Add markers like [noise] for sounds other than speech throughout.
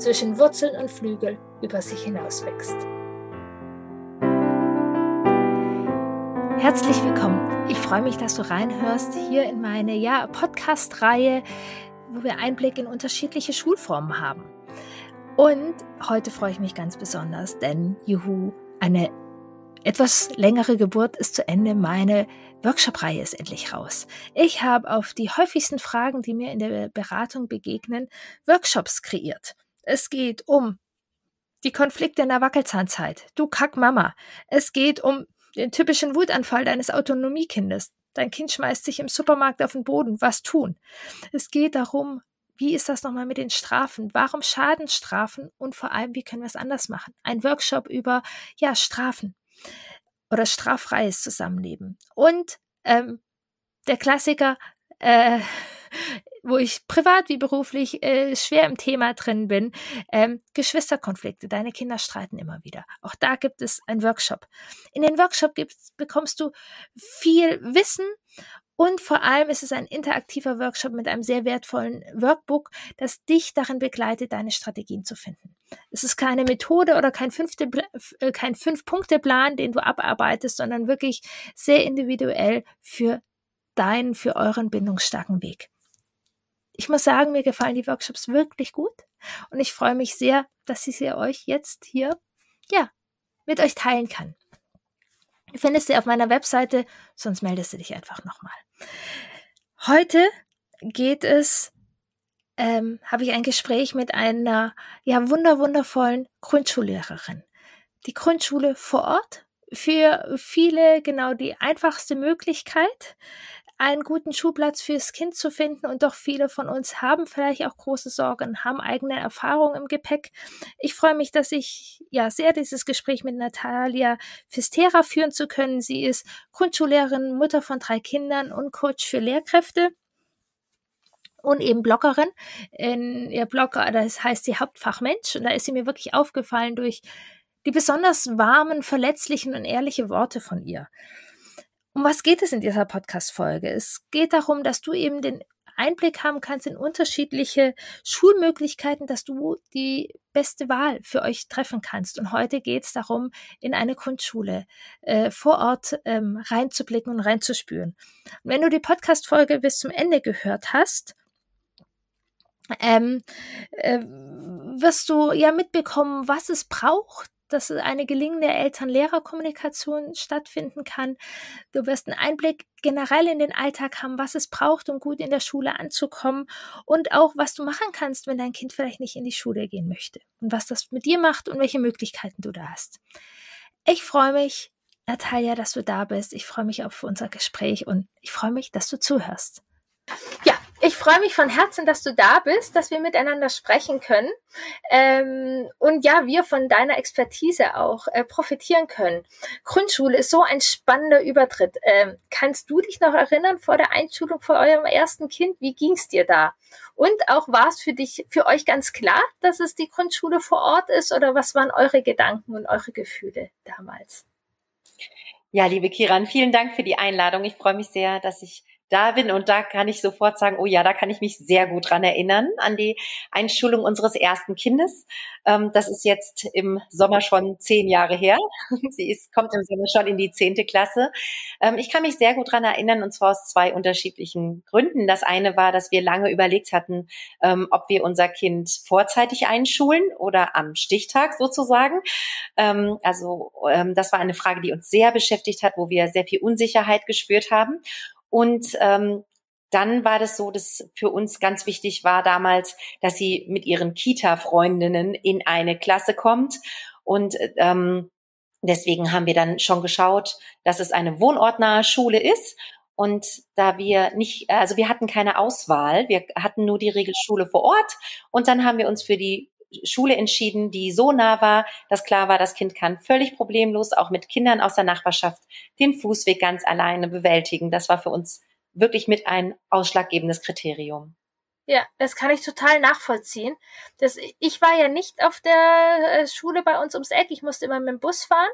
zwischen Wurzeln und Flügel über sich hinauswächst. Herzlich willkommen. Ich freue mich, dass du reinhörst hier in meine ja, Podcast-Reihe, wo wir Einblick in unterschiedliche Schulformen haben. Und heute freue ich mich ganz besonders, denn juhu, eine etwas längere Geburt ist zu Ende. Meine Workshop-Reihe ist endlich raus. Ich habe auf die häufigsten Fragen, die mir in der Beratung begegnen, Workshops kreiert. Es geht um die Konflikte in der Wackelzahnzeit. Du kack Mama. Es geht um den typischen Wutanfall deines Autonomiekindes. Dein Kind schmeißt sich im Supermarkt auf den Boden. Was tun? Es geht darum, wie ist das nochmal mit den Strafen? Warum Schaden Strafen? Und vor allem, wie können wir es anders machen? Ein Workshop über, ja, Strafen oder straffreies Zusammenleben. Und ähm, der Klassiker, äh, wo ich privat wie beruflich äh, schwer im Thema drin bin, ähm, Geschwisterkonflikte. Deine Kinder streiten immer wieder. Auch da gibt es einen Workshop. In den Workshop bekommst du viel Wissen und vor allem ist es ein interaktiver Workshop mit einem sehr wertvollen Workbook, das dich darin begleitet, deine Strategien zu finden. Es ist keine Methode oder kein, fünfte, äh, kein Fünf-Punkte-Plan, den du abarbeitest, sondern wirklich sehr individuell für deinen, für euren bindungsstarken Weg. Ich muss sagen, mir gefallen die Workshops wirklich gut und ich freue mich sehr, dass ich sie euch jetzt hier, ja, mit euch teilen kann. Du findest sie auf meiner Webseite, sonst meldest du dich einfach nochmal. Heute geht es, ähm, habe ich ein Gespräch mit einer ja wunder wundervollen Grundschullehrerin. Die Grundschule vor Ort für viele genau die einfachste Möglichkeit, einen guten Schulplatz fürs Kind zu finden. Und doch viele von uns haben vielleicht auch große Sorgen, haben eigene Erfahrungen im Gepäck. Ich freue mich, dass ich ja sehr dieses Gespräch mit Natalia Fistera führen zu können. Sie ist Grundschullehrerin, Mutter von drei Kindern und Coach für Lehrkräfte und eben Bloggerin. In ihr Blog, das heißt sie Hauptfachmensch. Und da ist sie mir wirklich aufgefallen durch die besonders warmen, verletzlichen und ehrliche Worte von ihr. Um was geht es in dieser Podcast-Folge? Es geht darum, dass du eben den Einblick haben kannst in unterschiedliche Schulmöglichkeiten, dass du die beste Wahl für euch treffen kannst. Und heute geht es darum, in eine Grundschule äh, vor Ort ähm, reinzublicken und reinzuspüren. Und wenn du die Podcast-Folge bis zum Ende gehört hast, ähm, äh, wirst du ja mitbekommen, was es braucht, dass eine gelingende Eltern-Lehrer-Kommunikation stattfinden kann. Du wirst einen Einblick generell in den Alltag haben, was es braucht, um gut in der Schule anzukommen und auch, was du machen kannst, wenn dein Kind vielleicht nicht in die Schule gehen möchte und was das mit dir macht und welche Möglichkeiten du da hast. Ich freue mich, Natalia, dass du da bist. Ich freue mich auf unser Gespräch und ich freue mich, dass du zuhörst. Ja, ich freue mich von Herzen, dass du da bist, dass wir miteinander sprechen können ähm, und ja, wir von deiner Expertise auch äh, profitieren können. Grundschule ist so ein spannender Übertritt. Ähm, kannst du dich noch erinnern vor der Einschulung vor eurem ersten Kind? Wie ging's dir da? Und auch war es für dich, für euch ganz klar, dass es die Grundschule vor Ort ist oder was waren eure Gedanken und eure Gefühle damals? Ja, liebe Kiran, vielen Dank für die Einladung. Ich freue mich sehr, dass ich da bin und da kann ich sofort sagen, oh ja, da kann ich mich sehr gut dran erinnern an die Einschulung unseres ersten Kindes. Ähm, das ist jetzt im Sommer schon zehn Jahre her. [laughs] Sie ist, kommt im Sommer schon in die zehnte Klasse. Ähm, ich kann mich sehr gut dran erinnern und zwar aus zwei unterschiedlichen Gründen. Das eine war, dass wir lange überlegt hatten, ähm, ob wir unser Kind vorzeitig einschulen oder am Stichtag sozusagen. Also das war eine Frage, die uns sehr beschäftigt hat, wo wir sehr viel Unsicherheit gespürt haben. Und ähm, dann war das so, dass für uns ganz wichtig war damals, dass sie mit ihren Kita-Freundinnen in eine Klasse kommt. Und ähm, deswegen haben wir dann schon geschaut, dass es eine wohnortnahe Schule ist. Und da wir nicht, also wir hatten keine Auswahl, wir hatten nur die Regelschule vor Ort und dann haben wir uns für die Schule entschieden, die so nah war, dass klar war, das Kind kann völlig problemlos auch mit Kindern aus der Nachbarschaft den Fußweg ganz alleine bewältigen. Das war für uns wirklich mit ein ausschlaggebendes Kriterium. Ja, das kann ich total nachvollziehen. Das, ich war ja nicht auf der äh, Schule bei uns ums Eck. Ich musste immer mit dem Bus fahren.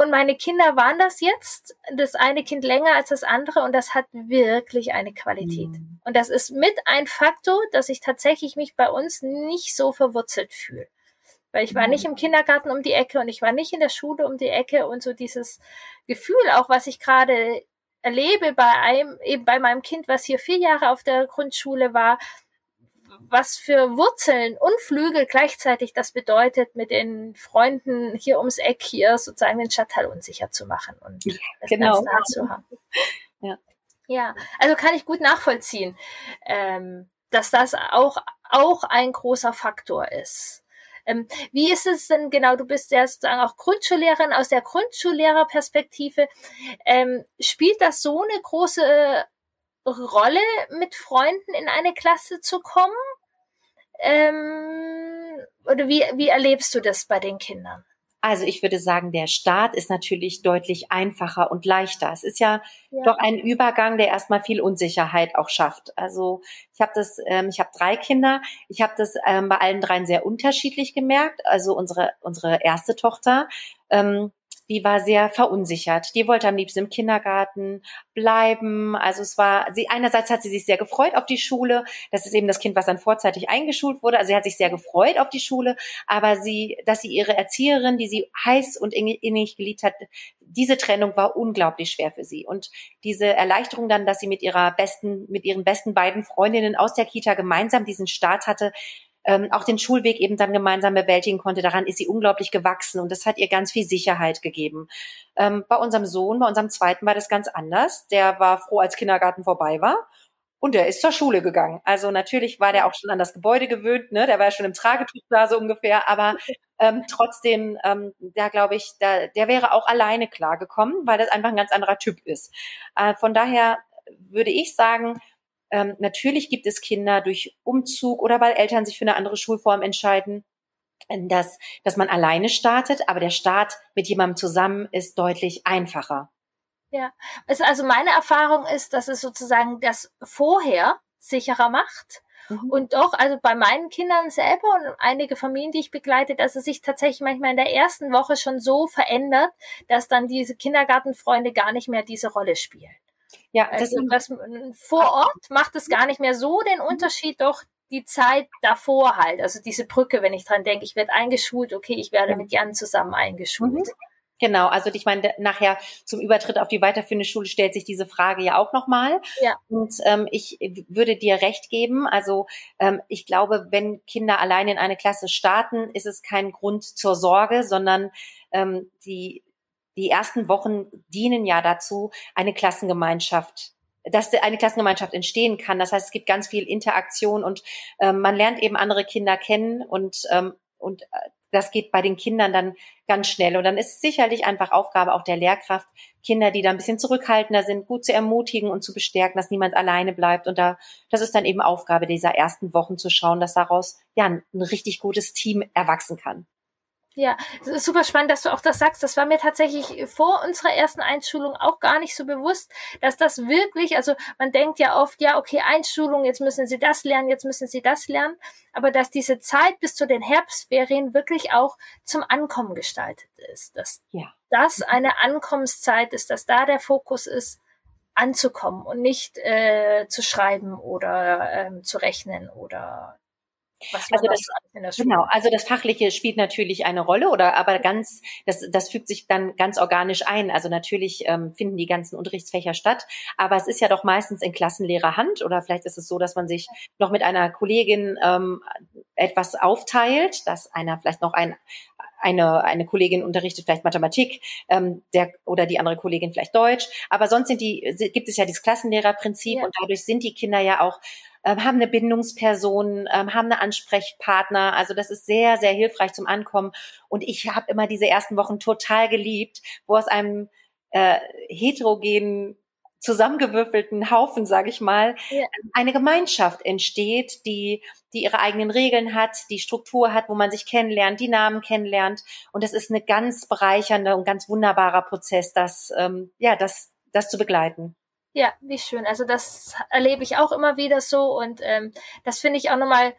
Und meine Kinder waren das jetzt. Das eine Kind länger als das andere. Und das hat wirklich eine Qualität. Mhm. Und das ist mit ein Faktor, dass ich tatsächlich mich bei uns nicht so verwurzelt fühle. Weil ich war nicht im Kindergarten um die Ecke und ich war nicht in der Schule um die Ecke und so dieses Gefühl auch, was ich gerade erlebe bei einem, eben bei meinem Kind, was hier vier Jahre auf der Grundschule war, was für Wurzeln und Flügel gleichzeitig das bedeutet, mit den Freunden hier ums Eck hier sozusagen den Stadtteil unsicher zu machen und ja, genau. nah zu haben. [laughs] Ja. ja, also kann ich gut nachvollziehen, ähm, dass das auch, auch ein großer Faktor ist. Ähm, wie ist es denn genau? Du bist ja sozusagen auch Grundschullehrerin aus der Grundschullehrerperspektive. Ähm, spielt das so eine große Rolle, mit Freunden in eine Klasse zu kommen? Ähm, oder wie, wie erlebst du das bei den Kindern? Also ich würde sagen, der Start ist natürlich deutlich einfacher und leichter. Es ist ja, ja. doch ein Übergang, der erstmal viel Unsicherheit auch schafft. Also ich habe das, ähm, ich habe drei Kinder. Ich habe das ähm, bei allen dreien sehr unterschiedlich gemerkt. Also unsere unsere erste Tochter ähm, die war sehr verunsichert. Die wollte am liebsten im Kindergarten bleiben. Also es war, sie, einerseits hat sie sich sehr gefreut auf die Schule. Das ist eben das Kind, was dann vorzeitig eingeschult wurde. Also sie hat sich sehr gefreut auf die Schule. Aber sie, dass sie ihre Erzieherin, die sie heiß und innig geliebt hat, diese Trennung war unglaublich schwer für sie. Und diese Erleichterung dann, dass sie mit ihrer besten, mit ihren besten beiden Freundinnen aus der Kita gemeinsam diesen Start hatte, ähm, auch den Schulweg eben dann gemeinsam bewältigen konnte. Daran ist sie unglaublich gewachsen und das hat ihr ganz viel Sicherheit gegeben. Ähm, bei unserem Sohn, bei unserem zweiten war das ganz anders. Der war froh, als Kindergarten vorbei war. Und der ist zur Schule gegangen. Also natürlich war der auch schon an das Gebäude gewöhnt, ne? Der war ja schon im Tragetuch da so ungefähr, aber ähm, trotzdem, ähm, da glaube ich, da, der wäre auch alleine klargekommen, weil das einfach ein ganz anderer Typ ist. Äh, von daher würde ich sagen, ähm, natürlich gibt es Kinder durch Umzug oder weil Eltern sich für eine andere Schulform entscheiden, dass, dass man alleine startet, aber der Start mit jemandem zusammen ist deutlich einfacher. Ja, also meine Erfahrung ist, dass es sozusagen das vorher sicherer macht. Mhm. Und doch, also bei meinen Kindern selber und einige Familien, die ich begleite, dass es sich tatsächlich manchmal in der ersten Woche schon so verändert, dass dann diese Kindergartenfreunde gar nicht mehr diese Rolle spielen. Ja, das, also das vor Ort macht es gar nicht mehr so den Unterschied, doch die Zeit davor halt, also diese Brücke, wenn ich dran denke, ich werde eingeschult, okay, ich werde mit Jan zusammen eingeschult. Mhm. Genau, also ich meine, nachher zum Übertritt auf die weiterführende Schule stellt sich diese Frage ja auch nochmal. Ja. Und ähm, ich würde dir recht geben. Also ähm, ich glaube, wenn Kinder allein in eine Klasse starten, ist es kein Grund zur Sorge, sondern ähm, die die ersten Wochen dienen ja dazu, eine Klassengemeinschaft dass eine Klassengemeinschaft entstehen kann. Das heißt, es gibt ganz viel Interaktion und ähm, man lernt eben andere Kinder kennen und ähm, und äh, das geht bei den Kindern dann ganz schnell. Und dann ist es sicherlich einfach Aufgabe auch der Lehrkraft, Kinder, die da ein bisschen zurückhaltender sind, gut zu ermutigen und zu bestärken, dass niemand alleine bleibt. Und da, das ist dann eben Aufgabe dieser ersten Wochen zu schauen, dass daraus ja ein richtig gutes Team erwachsen kann. Ja, super spannend, dass du auch das sagst. Das war mir tatsächlich vor unserer ersten Einschulung auch gar nicht so bewusst, dass das wirklich, also man denkt ja oft, ja, okay, Einschulung, jetzt müssen sie das lernen, jetzt müssen sie das lernen, aber dass diese Zeit bis zu den Herbstferien wirklich auch zum Ankommen gestaltet ist. Dass ja. das eine Ankommenszeit ist, dass da der Fokus ist, anzukommen und nicht äh, zu schreiben oder ähm, zu rechnen oder also das, genau, also das Fachliche spielt natürlich eine Rolle, oder aber ganz, das, das fügt sich dann ganz organisch ein. Also natürlich ähm, finden die ganzen Unterrichtsfächer statt, aber es ist ja doch meistens in Klassenlehrerhand oder vielleicht ist es so, dass man sich noch mit einer Kollegin ähm, etwas aufteilt, dass einer vielleicht noch ein eine, eine Kollegin unterrichtet vielleicht Mathematik, ähm, der oder die andere Kollegin vielleicht Deutsch. Aber sonst sind die, gibt es ja dieses Klassenlehrerprinzip ja. und dadurch sind die Kinder ja auch ähm, haben eine Bindungsperson, ähm, haben eine Ansprechpartner. Also das ist sehr, sehr hilfreich zum Ankommen. Und ich habe immer diese ersten Wochen total geliebt, wo aus einem äh, heterogenen zusammengewürfelten Haufen, sage ich mal, ja. eine Gemeinschaft entsteht, die, die ihre eigenen Regeln hat, die Struktur hat, wo man sich kennenlernt, die Namen kennenlernt. Und es ist eine ganz bereichernde und ganz wunderbarer Prozess, das, ähm, ja, das, das zu begleiten. Ja, wie schön. Also das erlebe ich auch immer wieder so und ähm, das finde ich auch nochmal,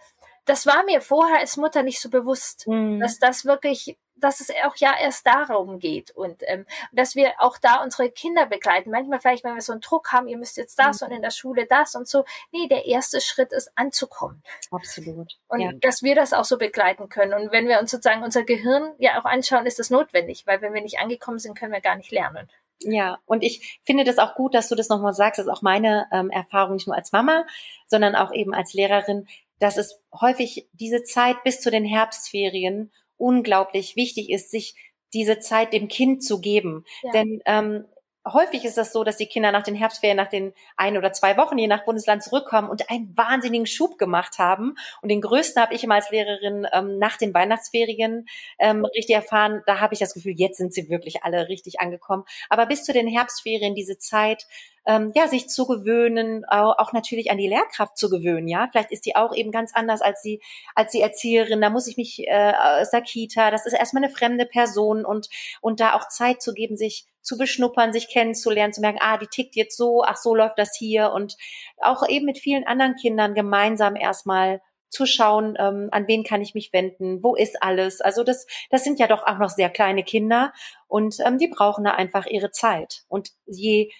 das war mir vorher als Mutter nicht so bewusst, mhm. dass das wirklich dass es auch ja erst darum geht und ähm, dass wir auch da unsere Kinder begleiten. Manchmal vielleicht, wenn wir so einen Druck haben, ihr müsst jetzt das mhm. und in der Schule das und so. Nee, der erste Schritt ist anzukommen. Absolut. Und ja. dass wir das auch so begleiten können. Und wenn wir uns sozusagen unser Gehirn ja auch anschauen, ist das notwendig, weil wenn wir nicht angekommen sind, können wir gar nicht lernen. Ja, und ich finde das auch gut, dass du das nochmal sagst. Das ist auch meine ähm, Erfahrung, nicht nur als Mama, sondern auch eben als Lehrerin, dass es häufig diese Zeit bis zu den Herbstferien unglaublich wichtig ist, sich diese Zeit dem Kind zu geben. Ja. Denn ähm, häufig ist das so, dass die Kinder nach den Herbstferien, nach den ein oder zwei Wochen, je nach Bundesland zurückkommen und einen wahnsinnigen Schub gemacht haben. Und den größten habe ich immer als Lehrerin ähm, nach den Weihnachtsferien ähm, richtig erfahren. Da habe ich das Gefühl, jetzt sind sie wirklich alle richtig angekommen. Aber bis zu den Herbstferien, diese Zeit, ähm, ja, sich zu gewöhnen, auch, natürlich an die Lehrkraft zu gewöhnen, ja. Vielleicht ist die auch eben ganz anders als die, als die Erzieherin. Da muss ich mich äh, aus der Kita, das ist erstmal eine fremde Person und, und da auch Zeit zu geben, sich zu beschnuppern, sich kennenzulernen, zu merken, ah, die tickt jetzt so, ach, so läuft das hier und auch eben mit vielen anderen Kindern gemeinsam erstmal zu schauen, ähm, an wen kann ich mich wenden, wo ist alles. Also das, das sind ja doch auch noch sehr kleine Kinder und ähm, die brauchen da einfach ihre Zeit. Und je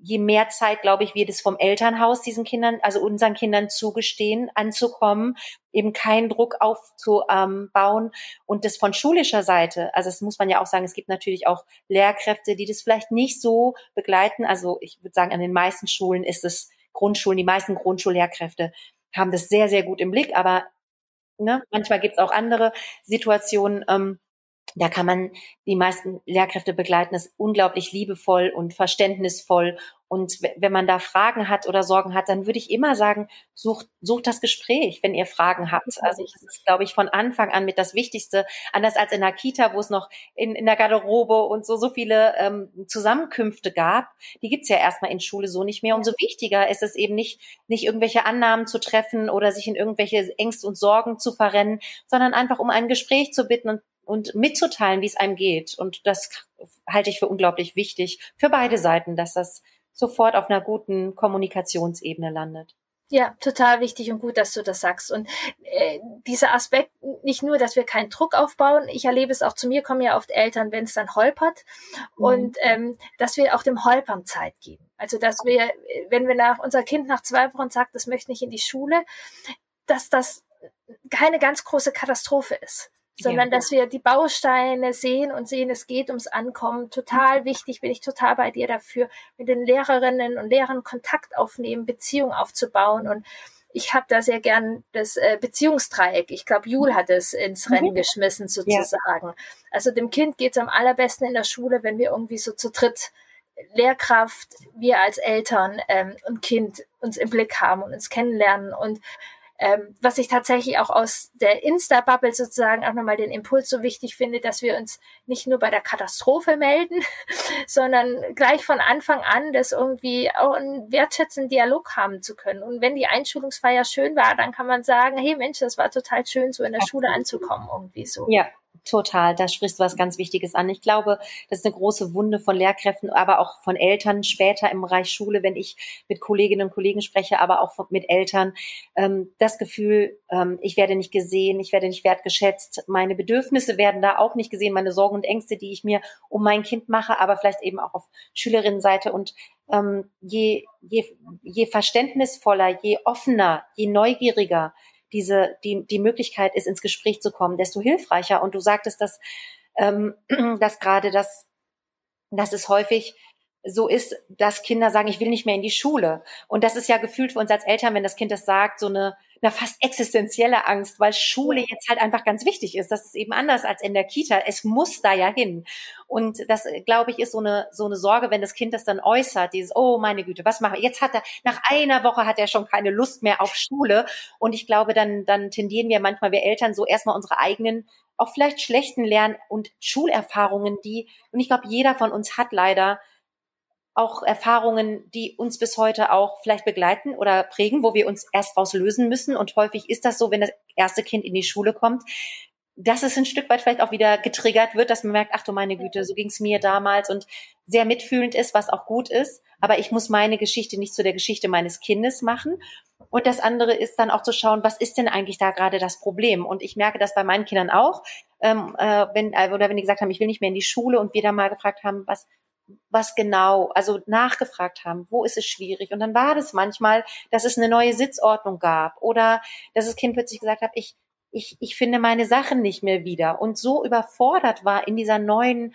je mehr Zeit, glaube ich, wir das vom Elternhaus diesen Kindern, also unseren Kindern zugestehen, anzukommen, eben keinen Druck aufzubauen und das von schulischer Seite, also das muss man ja auch sagen, es gibt natürlich auch Lehrkräfte, die das vielleicht nicht so begleiten. Also ich würde sagen, an den meisten Schulen ist es Grundschulen, die meisten Grundschullehrkräfte haben das sehr, sehr gut im Blick, aber ne, manchmal gibt es auch andere Situationen, ähm, da kann man die meisten Lehrkräfte begleiten, ist unglaublich liebevoll und verständnisvoll. Und wenn man da Fragen hat oder Sorgen hat, dann würde ich immer sagen, sucht, sucht das Gespräch, wenn ihr Fragen habt. Also das ist, glaube ich, von Anfang an mit das Wichtigste. Anders als in der Kita, wo es noch in, in der Garderobe und so, so viele ähm, Zusammenkünfte gab. Die gibt's ja erstmal in Schule so nicht mehr. Umso wichtiger ist es eben nicht, nicht irgendwelche Annahmen zu treffen oder sich in irgendwelche Ängste und Sorgen zu verrennen, sondern einfach um ein Gespräch zu bitten und und mitzuteilen, wie es einem geht. Und das halte ich für unglaublich wichtig für beide Seiten, dass das sofort auf einer guten Kommunikationsebene landet. Ja, total wichtig und gut, dass du das sagst. Und äh, dieser Aspekt, nicht nur, dass wir keinen Druck aufbauen, ich erlebe es auch zu mir, kommen ja oft Eltern, wenn es dann holpert, mhm. und ähm, dass wir auch dem Holpern Zeit geben. Also dass wir, wenn wir nach unser Kind nach zwei Wochen sagt, das möchte nicht in die Schule, dass das keine ganz große Katastrophe ist sondern dass wir die Bausteine sehen und sehen, es geht ums Ankommen. Total wichtig, bin ich total bei dir dafür, mit den Lehrerinnen und Lehrern Kontakt aufnehmen, Beziehung aufzubauen und ich habe da sehr gern das äh, Beziehungsdreieck. Ich glaube, Jul hat es ins mhm. Rennen geschmissen sozusagen. Ja. Also dem Kind geht es am allerbesten in der Schule, wenn wir irgendwie so zu dritt Lehrkraft, wir als Eltern ähm, und Kind uns im Blick haben und uns kennenlernen und ähm, was ich tatsächlich auch aus der Insta-Bubble sozusagen auch nochmal den Impuls so wichtig finde, dass wir uns nicht nur bei der Katastrophe melden, [laughs] sondern gleich von Anfang an das irgendwie auch einen wertschätzenden Dialog haben zu können. Und wenn die Einschulungsfeier schön war, dann kann man sagen, hey Mensch, das war total schön, so in der Schule anzukommen, irgendwie so. Ja, Total, da sprichst du was ganz Wichtiges an. Ich glaube, das ist eine große Wunde von Lehrkräften, aber auch von Eltern später im Bereich Schule, wenn ich mit Kolleginnen und Kollegen spreche, aber auch mit Eltern. Ähm, das Gefühl, ähm, ich werde nicht gesehen, ich werde nicht wertgeschätzt, meine Bedürfnisse werden da auch nicht gesehen, meine Sorgen und Ängste, die ich mir um mein Kind mache, aber vielleicht eben auch auf Schülerinnenseite. Und ähm, je, je, je verständnisvoller, je offener, je neugieriger, diese, die, die Möglichkeit ist, ins Gespräch zu kommen, desto hilfreicher. Und du sagtest, dass, ähm, [clears throat] dass gerade das, dass es häufig so ist, dass Kinder sagen, ich will nicht mehr in die Schule. Und das ist ja gefühlt für uns als Eltern, wenn das Kind das sagt, so eine, eine fast existenzielle Angst, weil Schule jetzt halt einfach ganz wichtig ist. Das ist eben anders als in der Kita. Es muss da ja hin. Und das, glaube ich, ist so eine, so eine Sorge, wenn das Kind das dann äußert, dieses, oh meine Güte, was machen wir? Jetzt hat er, nach einer Woche hat er schon keine Lust mehr auf Schule. Und ich glaube, dann, dann tendieren wir manchmal, wir Eltern, so erstmal unsere eigenen auch vielleicht schlechten Lern- und Schulerfahrungen, die, und ich glaube, jeder von uns hat leider auch Erfahrungen, die uns bis heute auch vielleicht begleiten oder prägen, wo wir uns erst raus lösen müssen. Und häufig ist das so, wenn das erste Kind in die Schule kommt, dass es ein Stück weit vielleicht auch wieder getriggert wird, dass man merkt, ach du meine Güte, so ging es mir damals und sehr mitfühlend ist, was auch gut ist. Aber ich muss meine Geschichte nicht zu der Geschichte meines Kindes machen. Und das andere ist dann auch zu schauen, was ist denn eigentlich da gerade das Problem? Und ich merke das bei meinen Kindern auch, ähm, äh, wenn, äh, oder wenn die gesagt haben, ich will nicht mehr in die Schule und wir dann mal gefragt haben, was, was genau, also nachgefragt haben, wo ist es schwierig? Und dann war das manchmal, dass es eine neue Sitzordnung gab oder dass das Kind plötzlich gesagt hat, ich, ich, ich finde meine Sachen nicht mehr wieder und so überfordert war in dieser neuen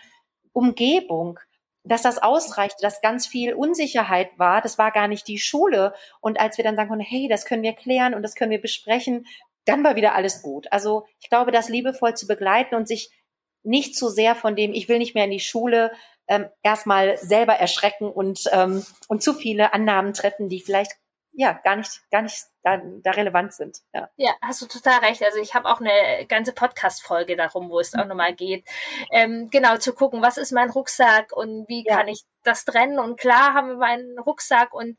Umgebung, dass das ausreichte, dass ganz viel Unsicherheit war. Das war gar nicht die Schule. Und als wir dann sagen konnten, hey, das können wir klären und das können wir besprechen, dann war wieder alles gut. Also ich glaube, das liebevoll zu begleiten und sich nicht zu sehr von dem, ich will nicht mehr in die Schule, ähm, erstmal selber erschrecken und, ähm, und zu viele Annahmen treffen, die vielleicht ja gar nicht, gar nicht da, da relevant sind. Ja. ja, hast du total recht. Also ich habe auch eine ganze Podcast-Folge darum, wo es auch nochmal geht. Ähm, genau, zu gucken, was ist mein Rucksack und wie ja. kann ich das trennen. Und klar haben wir meinen Rucksack und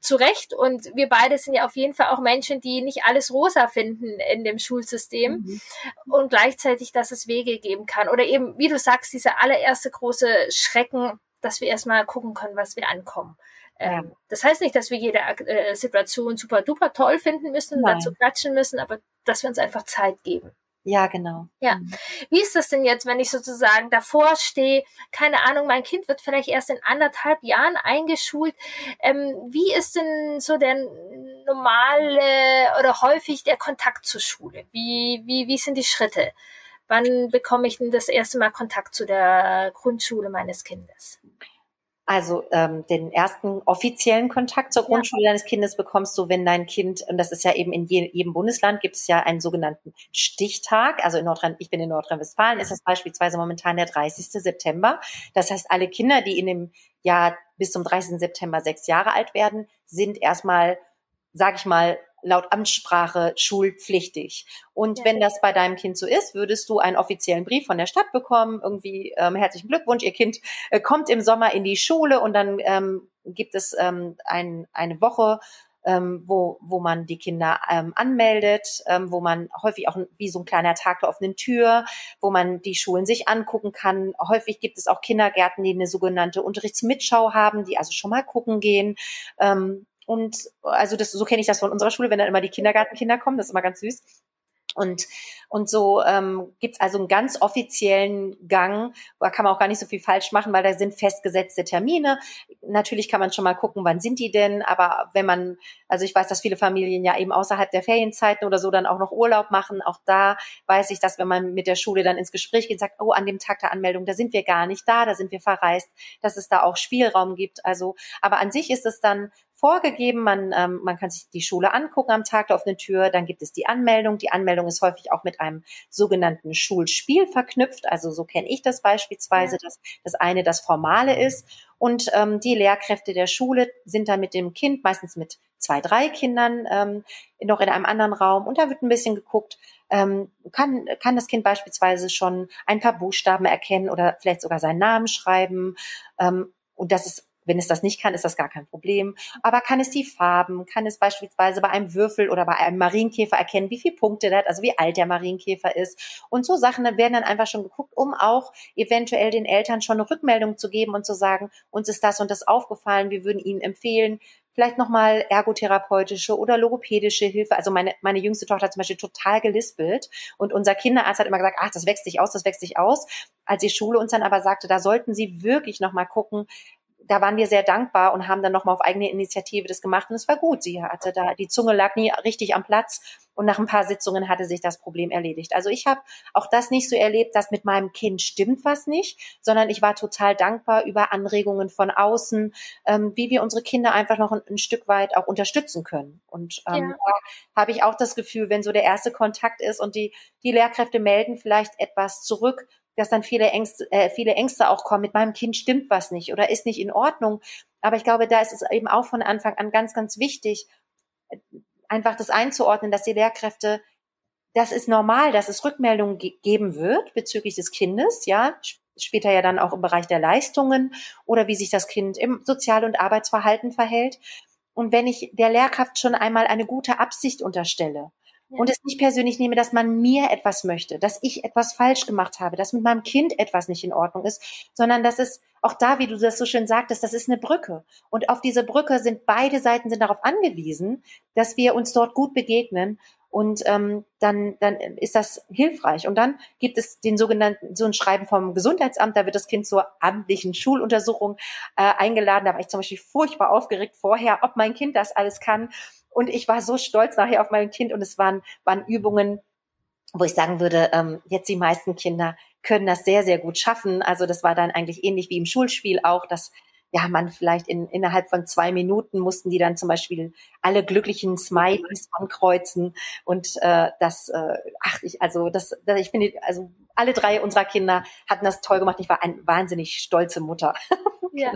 zu Recht. Und wir beide sind ja auf jeden Fall auch Menschen, die nicht alles rosa finden in dem Schulsystem. Mhm. Und gleichzeitig, dass es Wege geben kann. Oder eben, wie du sagst, dieser allererste große Schrecken, dass wir erstmal gucken können, was wir ankommen. Ähm, das heißt nicht, dass wir jede äh, Situation super duper toll finden müssen, Nein. dazu klatschen müssen, aber dass wir uns einfach Zeit geben. Ja, genau. Ja. Mhm. Wie ist das denn jetzt, wenn ich sozusagen davor stehe? Keine Ahnung, mein Kind wird vielleicht erst in anderthalb Jahren eingeschult. Ähm, wie ist denn so der normale oder häufig der Kontakt zur Schule? Wie, wie, wie sind die Schritte? Wann bekomme ich denn das erste Mal Kontakt zu der Grundschule meines Kindes? Also ähm, den ersten offiziellen Kontakt zur Grundschule ja. deines Kindes bekommst du, wenn dein Kind, und das ist ja eben in je, jedem Bundesland, gibt es ja einen sogenannten Stichtag. Also in Nordrhein, ich bin in Nordrhein-Westfalen, ist das beispielsweise momentan der 30. September. Das heißt, alle Kinder, die in dem Jahr bis zum 30. September sechs Jahre alt werden, sind erstmal, sag ich mal, laut Amtssprache schulpflichtig. Und ja. wenn das bei deinem Kind so ist, würdest du einen offiziellen Brief von der Stadt bekommen, irgendwie ähm, herzlichen Glückwunsch, ihr Kind äh, kommt im Sommer in die Schule und dann ähm, gibt es ähm, ein, eine Woche, ähm, wo, wo man die Kinder ähm, anmeldet, ähm, wo man häufig auch wie so ein kleiner Tag der offenen Tür, wo man die Schulen sich angucken kann. Häufig gibt es auch Kindergärten, die eine sogenannte Unterrichtsmitschau haben, die also schon mal gucken gehen. Ähm, und also das, so kenne ich das von unserer Schule, wenn dann immer die Kindergartenkinder kommen, das ist immer ganz süß. Und, und so ähm, gibt also einen ganz offiziellen Gang, da kann man auch gar nicht so viel falsch machen, weil da sind festgesetzte Termine. Natürlich kann man schon mal gucken, wann sind die denn, aber wenn man, also ich weiß, dass viele Familien ja eben außerhalb der Ferienzeiten oder so dann auch noch Urlaub machen, auch da weiß ich, dass wenn man mit der Schule dann ins Gespräch geht, sagt, oh, an dem Tag der Anmeldung, da sind wir gar nicht da, da sind wir verreist, dass es da auch Spielraum gibt. Also, aber an sich ist es dann vorgegeben. Man, ähm, man kann sich die Schule angucken am Tag der offenen Tür. Dann gibt es die Anmeldung. Die Anmeldung ist häufig auch mit einem sogenannten Schulspiel verknüpft. Also so kenne ich das beispielsweise, dass das eine das Formale ist. Und ähm, die Lehrkräfte der Schule sind dann mit dem Kind, meistens mit zwei, drei Kindern, ähm, noch in einem anderen Raum. Und da wird ein bisschen geguckt, ähm, kann, kann das Kind beispielsweise schon ein paar Buchstaben erkennen oder vielleicht sogar seinen Namen schreiben. Ähm, und das ist wenn es das nicht kann, ist das gar kein Problem. Aber kann es die Farben, kann es beispielsweise bei einem Würfel oder bei einem Marienkäfer erkennen, wie viele Punkte der hat, also wie alt der Marienkäfer ist. Und so Sachen werden dann einfach schon geguckt, um auch eventuell den Eltern schon eine Rückmeldung zu geben und zu sagen, uns ist das und das aufgefallen, wir würden Ihnen empfehlen, vielleicht nochmal ergotherapeutische oder logopädische Hilfe. Also meine, meine jüngste Tochter hat zum Beispiel total gelispelt und unser Kinderarzt hat immer gesagt, ach, das wächst sich aus, das wächst sich aus. Als die Schule uns dann aber sagte, da sollten Sie wirklich nochmal gucken, da waren wir sehr dankbar und haben dann nochmal auf eigene Initiative das gemacht und es war gut. Sie hatte da, die Zunge lag nie richtig am Platz und nach ein paar Sitzungen hatte sich das Problem erledigt. Also ich habe auch das nicht so erlebt, dass mit meinem Kind stimmt was nicht, sondern ich war total dankbar über Anregungen von außen, ähm, wie wir unsere Kinder einfach noch ein, ein, Stück weit auch unterstützen können. Und ähm, ja. da habe ich auch das Gefühl, wenn so der erste Kontakt ist und die, die Lehrkräfte melden vielleicht etwas zurück, dass dann viele Ängste, äh, viele Ängste auch kommen, mit meinem Kind stimmt was nicht oder ist nicht in Ordnung. Aber ich glaube, da ist es eben auch von Anfang an ganz, ganz wichtig, einfach das einzuordnen, dass die Lehrkräfte, das ist normal, dass es Rückmeldungen ge geben wird bezüglich des Kindes, ja. später ja dann auch im Bereich der Leistungen oder wie sich das Kind im Sozial- und Arbeitsverhalten verhält. Und wenn ich der Lehrkraft schon einmal eine gute Absicht unterstelle. Und es nicht persönlich nehme, dass man mir etwas möchte, dass ich etwas falsch gemacht habe, dass mit meinem Kind etwas nicht in Ordnung ist, sondern dass es auch da, wie du das so schön sagtest, das ist eine Brücke. Und auf diese Brücke sind beide Seiten sind darauf angewiesen, dass wir uns dort gut begegnen und ähm, dann, dann ist das hilfreich. Und dann gibt es den sogenannten, so ein Schreiben vom Gesundheitsamt, da wird das Kind zur amtlichen Schuluntersuchung äh, eingeladen. Da war ich zum Beispiel furchtbar aufgeregt vorher, ob mein Kind das alles kann. Und ich war so stolz nachher auf mein Kind und es waren, waren Übungen, wo ich sagen würde, ähm, jetzt die meisten Kinder können das sehr, sehr gut schaffen. Also das war dann eigentlich ähnlich wie im Schulspiel auch, dass ja, man vielleicht in, innerhalb von zwei Minuten mussten die dann zum Beispiel alle glücklichen Smileys ankreuzen und äh, das, äh, ach ich, also das, das, ich finde, also alle drei unserer Kinder hatten das toll gemacht. Ich war eine wahnsinnig stolze Mutter. [laughs] Ja.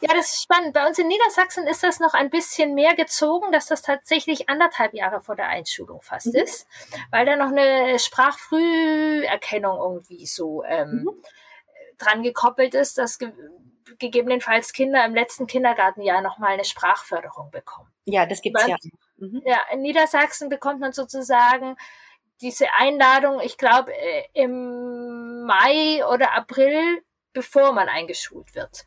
ja, das ist spannend. Bei uns in Niedersachsen ist das noch ein bisschen mehr gezogen, dass das tatsächlich anderthalb Jahre vor der Einschulung fast mhm. ist, weil da noch eine Sprachfrüherkennung irgendwie so ähm, mhm. dran gekoppelt ist, dass gegebenenfalls Kinder im letzten Kindergartenjahr nochmal eine Sprachförderung bekommen. Ja, das gibt's ja. Mhm. Ja, in Niedersachsen bekommt man sozusagen diese Einladung, ich glaube, äh, im Mai oder April, bevor man eingeschult wird.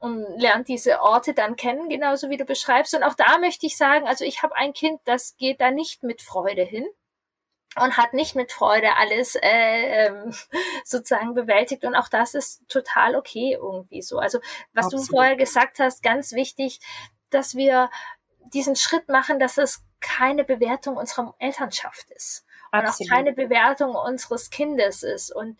Und lernt diese Orte dann kennen, genauso wie du beschreibst. Und auch da möchte ich sagen, also ich habe ein Kind, das geht da nicht mit Freude hin und hat nicht mit Freude alles äh, ähm, [laughs] sozusagen bewältigt und auch das ist total okay irgendwie so. Also was Absolut. du vorher gesagt hast, ganz wichtig, dass wir diesen Schritt machen, dass es keine Bewertung unserer Elternschaft ist Absolut. und auch keine Bewertung unseres Kindes ist und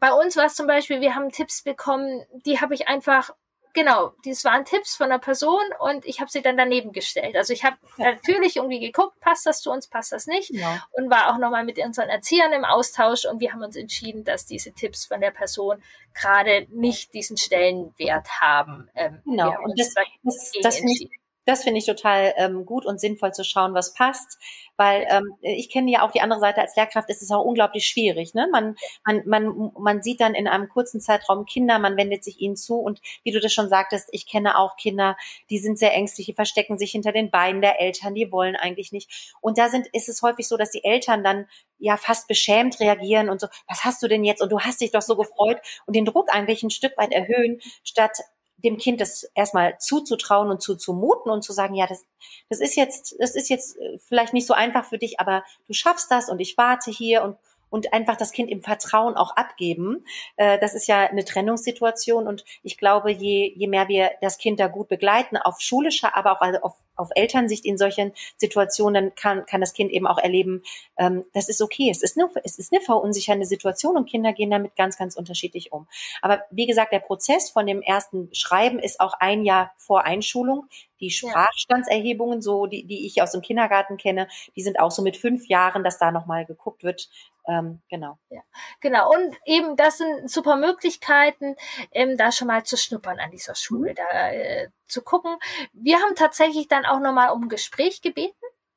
bei uns war es zum Beispiel, wir haben Tipps bekommen, die habe ich einfach genau, das waren Tipps von einer Person und ich habe sie dann daneben gestellt. Also ich habe natürlich irgendwie geguckt, passt das zu uns, passt das nicht ja. und war auch nochmal mit unseren Erziehern im Austausch und wir haben uns entschieden, dass diese Tipps von der Person gerade nicht diesen Stellenwert haben. Ähm, genau, und das, das, das finde ich das finde ich total ähm, gut und sinnvoll zu schauen, was passt, weil ähm, ich kenne ja auch die andere Seite als Lehrkraft, ist es auch unglaublich schwierig. Ne? Man, man, man, man sieht dann in einem kurzen Zeitraum Kinder, man wendet sich ihnen zu und wie du das schon sagtest, ich kenne auch Kinder, die sind sehr ängstlich, die verstecken sich hinter den Beinen der Eltern, die wollen eigentlich nicht. Und da sind, ist es häufig so, dass die Eltern dann ja fast beschämt reagieren und so, was hast du denn jetzt? Und du hast dich doch so gefreut und den Druck eigentlich ein Stück weit erhöhen, statt dem Kind das erstmal zuzutrauen und zuzumuten und zu sagen, ja, das, das ist jetzt, das ist jetzt äh, vielleicht nicht so einfach für dich, aber du schaffst das und ich warte hier und und einfach das Kind im Vertrauen auch abgeben. Äh, das ist ja eine Trennungssituation und ich glaube, je, je mehr wir das Kind da gut begleiten, auf schulischer, aber auch also auf, auf Elternsicht in solchen Situationen, kann, kann das Kind eben auch erleben, ähm, das ist okay. Es ist, eine, es ist eine verunsichernde Situation und Kinder gehen damit ganz, ganz unterschiedlich um. Aber wie gesagt, der Prozess von dem ersten Schreiben ist auch ein Jahr vor Einschulung. Die Sprachstandserhebungen, so die, die ich aus dem Kindergarten kenne, die sind auch so mit fünf Jahren, dass da nochmal geguckt wird, ähm, genau. Ja, genau. Und eben, das sind super Möglichkeiten, ähm, da schon mal zu schnuppern an dieser Schule, da äh, zu gucken. Wir haben tatsächlich dann auch nochmal um ein Gespräch gebeten.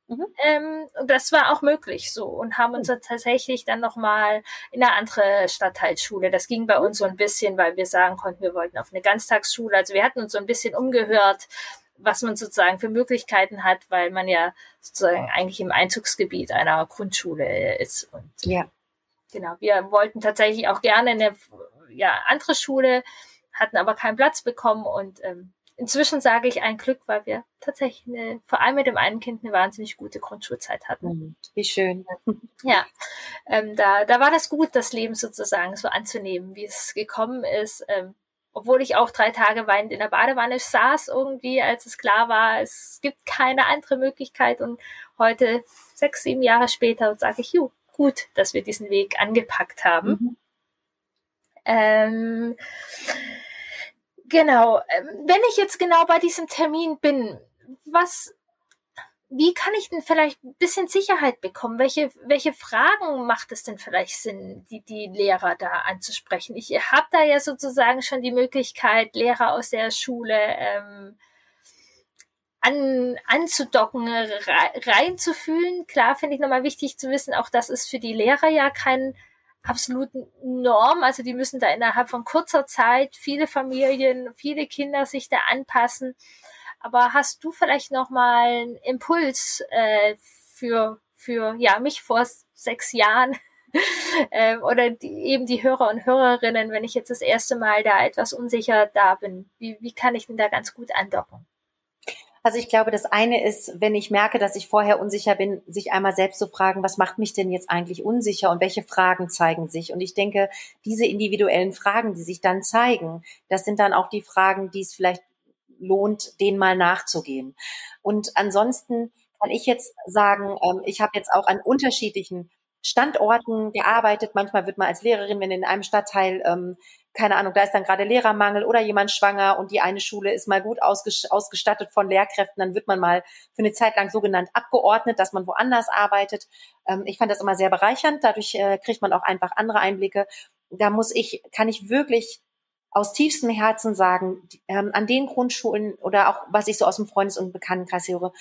Mhm. Ähm, das war auch möglich so und haben uns mhm. tatsächlich dann nochmal in eine andere Stadtteilschule. Das ging bei uns so ein bisschen, weil wir sagen konnten, wir wollten auf eine Ganztagsschule. Also wir hatten uns so ein bisschen umgehört, was man sozusagen für Möglichkeiten hat, weil man ja sozusagen eigentlich im Einzugsgebiet einer Grundschule ist. Und ja. Genau, wir wollten tatsächlich auch gerne eine ja, andere Schule, hatten aber keinen Platz bekommen und ähm, inzwischen sage ich ein Glück, weil wir tatsächlich eine, vor allem mit dem einen Kind eine wahnsinnig gute Grundschulzeit hatten. Mhm. Wie schön. [laughs] Ja, ähm, da, da war das gut, das Leben sozusagen so anzunehmen, wie es gekommen ist. Ähm, obwohl ich auch drei Tage weinend in der Badewanne saß irgendwie, als es klar war, es gibt keine andere Möglichkeit und heute, sechs, sieben Jahre später, sage ich, ju, gut, dass wir diesen Weg angepackt haben. Mhm. Ähm, genau, ähm, wenn ich jetzt genau bei diesem Termin bin, was wie kann ich denn vielleicht ein bisschen Sicherheit bekommen? Welche, welche Fragen macht es denn vielleicht Sinn, die, die Lehrer da anzusprechen? Ich habe da ja sozusagen schon die Möglichkeit, Lehrer aus der Schule ähm, an, anzudocken, reinzufühlen. Klar finde ich nochmal wichtig zu wissen, auch das ist für die Lehrer ja kein absoluten Norm. Also die müssen da innerhalb von kurzer Zeit viele Familien, viele Kinder sich da anpassen. Aber hast du vielleicht noch mal einen Impuls äh, für für ja mich vor sechs Jahren [laughs] ähm, oder die, eben die Hörer und Hörerinnen, wenn ich jetzt das erste Mal da etwas unsicher da bin? Wie, wie kann ich denn da ganz gut andocken? Also ich glaube, das eine ist, wenn ich merke, dass ich vorher unsicher bin, sich einmal selbst zu fragen, was macht mich denn jetzt eigentlich unsicher und welche Fragen zeigen sich? Und ich denke, diese individuellen Fragen, die sich dann zeigen, das sind dann auch die Fragen, die es vielleicht lohnt, denen mal nachzugehen. Und ansonsten kann ich jetzt sagen, ähm, ich habe jetzt auch an unterschiedlichen Standorten gearbeitet. Manchmal wird man als Lehrerin, wenn in einem Stadtteil, ähm, keine Ahnung, da ist dann gerade Lehrermangel oder jemand schwanger und die eine Schule ist mal gut ausgestattet von Lehrkräften, dann wird man mal für eine Zeit lang sogenannt abgeordnet, dass man woanders arbeitet. Ähm, ich fand das immer sehr bereichernd. Dadurch äh, kriegt man auch einfach andere Einblicke. Da muss ich, kann ich wirklich aus tiefstem Herzen sagen, ähm, an den Grundschulen oder auch was ich so aus dem Freundes- und Bekanntenkreis höre,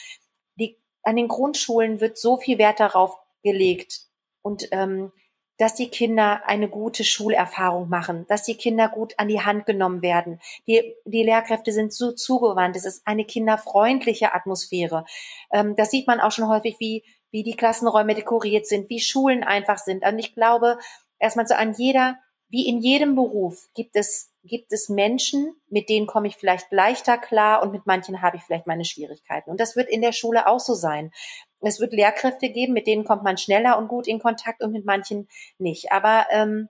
die, an den Grundschulen wird so viel Wert darauf gelegt, und ähm, dass die Kinder eine gute Schulerfahrung machen, dass die Kinder gut an die Hand genommen werden. Die, die Lehrkräfte sind so zugewandt. Es ist eine kinderfreundliche Atmosphäre. Ähm, das sieht man auch schon häufig, wie, wie die Klassenräume dekoriert sind, wie Schulen einfach sind. Und ich glaube, erstmal so an jeder, wie in jedem Beruf gibt es, gibt es Menschen, mit denen komme ich vielleicht leichter klar und mit manchen habe ich vielleicht meine Schwierigkeiten. Und das wird in der Schule auch so sein. Es wird Lehrkräfte geben, mit denen kommt man schneller und gut in Kontakt und mit manchen nicht. Aber ähm,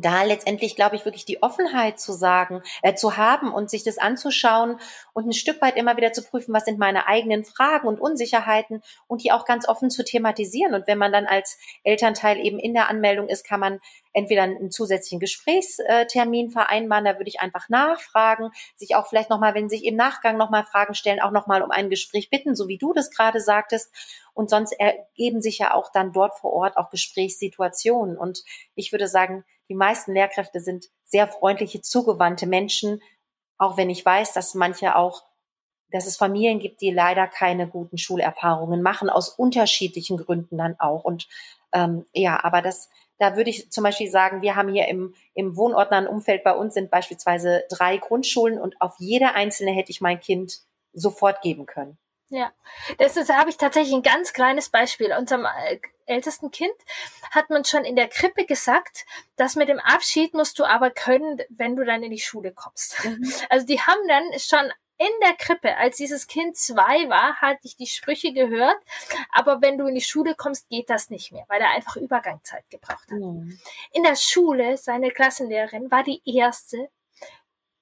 da letztendlich, glaube ich, wirklich die Offenheit zu sagen, äh, zu haben und sich das anzuschauen und ein Stück weit immer wieder zu prüfen, was sind meine eigenen Fragen und Unsicherheiten und die auch ganz offen zu thematisieren. Und wenn man dann als Elternteil eben in der Anmeldung ist, kann man entweder einen zusätzlichen Gesprächstermin vereinbaren, da würde ich einfach nachfragen, sich auch vielleicht nochmal, wenn sich im Nachgang nochmal Fragen stellen, auch nochmal um ein Gespräch bitten, so wie du das gerade sagtest. Und sonst ergeben sich ja auch dann dort vor Ort auch Gesprächssituationen. Und ich würde sagen, die meisten Lehrkräfte sind sehr freundliche, zugewandte Menschen, auch wenn ich weiß, dass manche auch, dass es Familien gibt, die leider keine guten Schulerfahrungen machen, aus unterschiedlichen Gründen dann auch. Und ähm, ja, aber das, da würde ich zum Beispiel sagen, wir haben hier im, im wohnortnahen Umfeld bei uns sind beispielsweise drei Grundschulen und auf jede einzelne hätte ich mein Kind sofort geben können. Ja, das ist, da habe ich tatsächlich ein ganz kleines Beispiel. Unserem ältesten Kind hat man schon in der Krippe gesagt, dass mit dem Abschied musst du aber können, wenn du dann in die Schule kommst. Mhm. [laughs] Also die haben dann schon in der Krippe, als dieses Kind zwei war, hatte ich die Sprüche gehört, aber wenn du in die Schule kommst, geht das nicht mehr, weil er einfach Übergangszeit gebraucht hat. Mhm. In der Schule, seine Klassenlehrerin war die erste,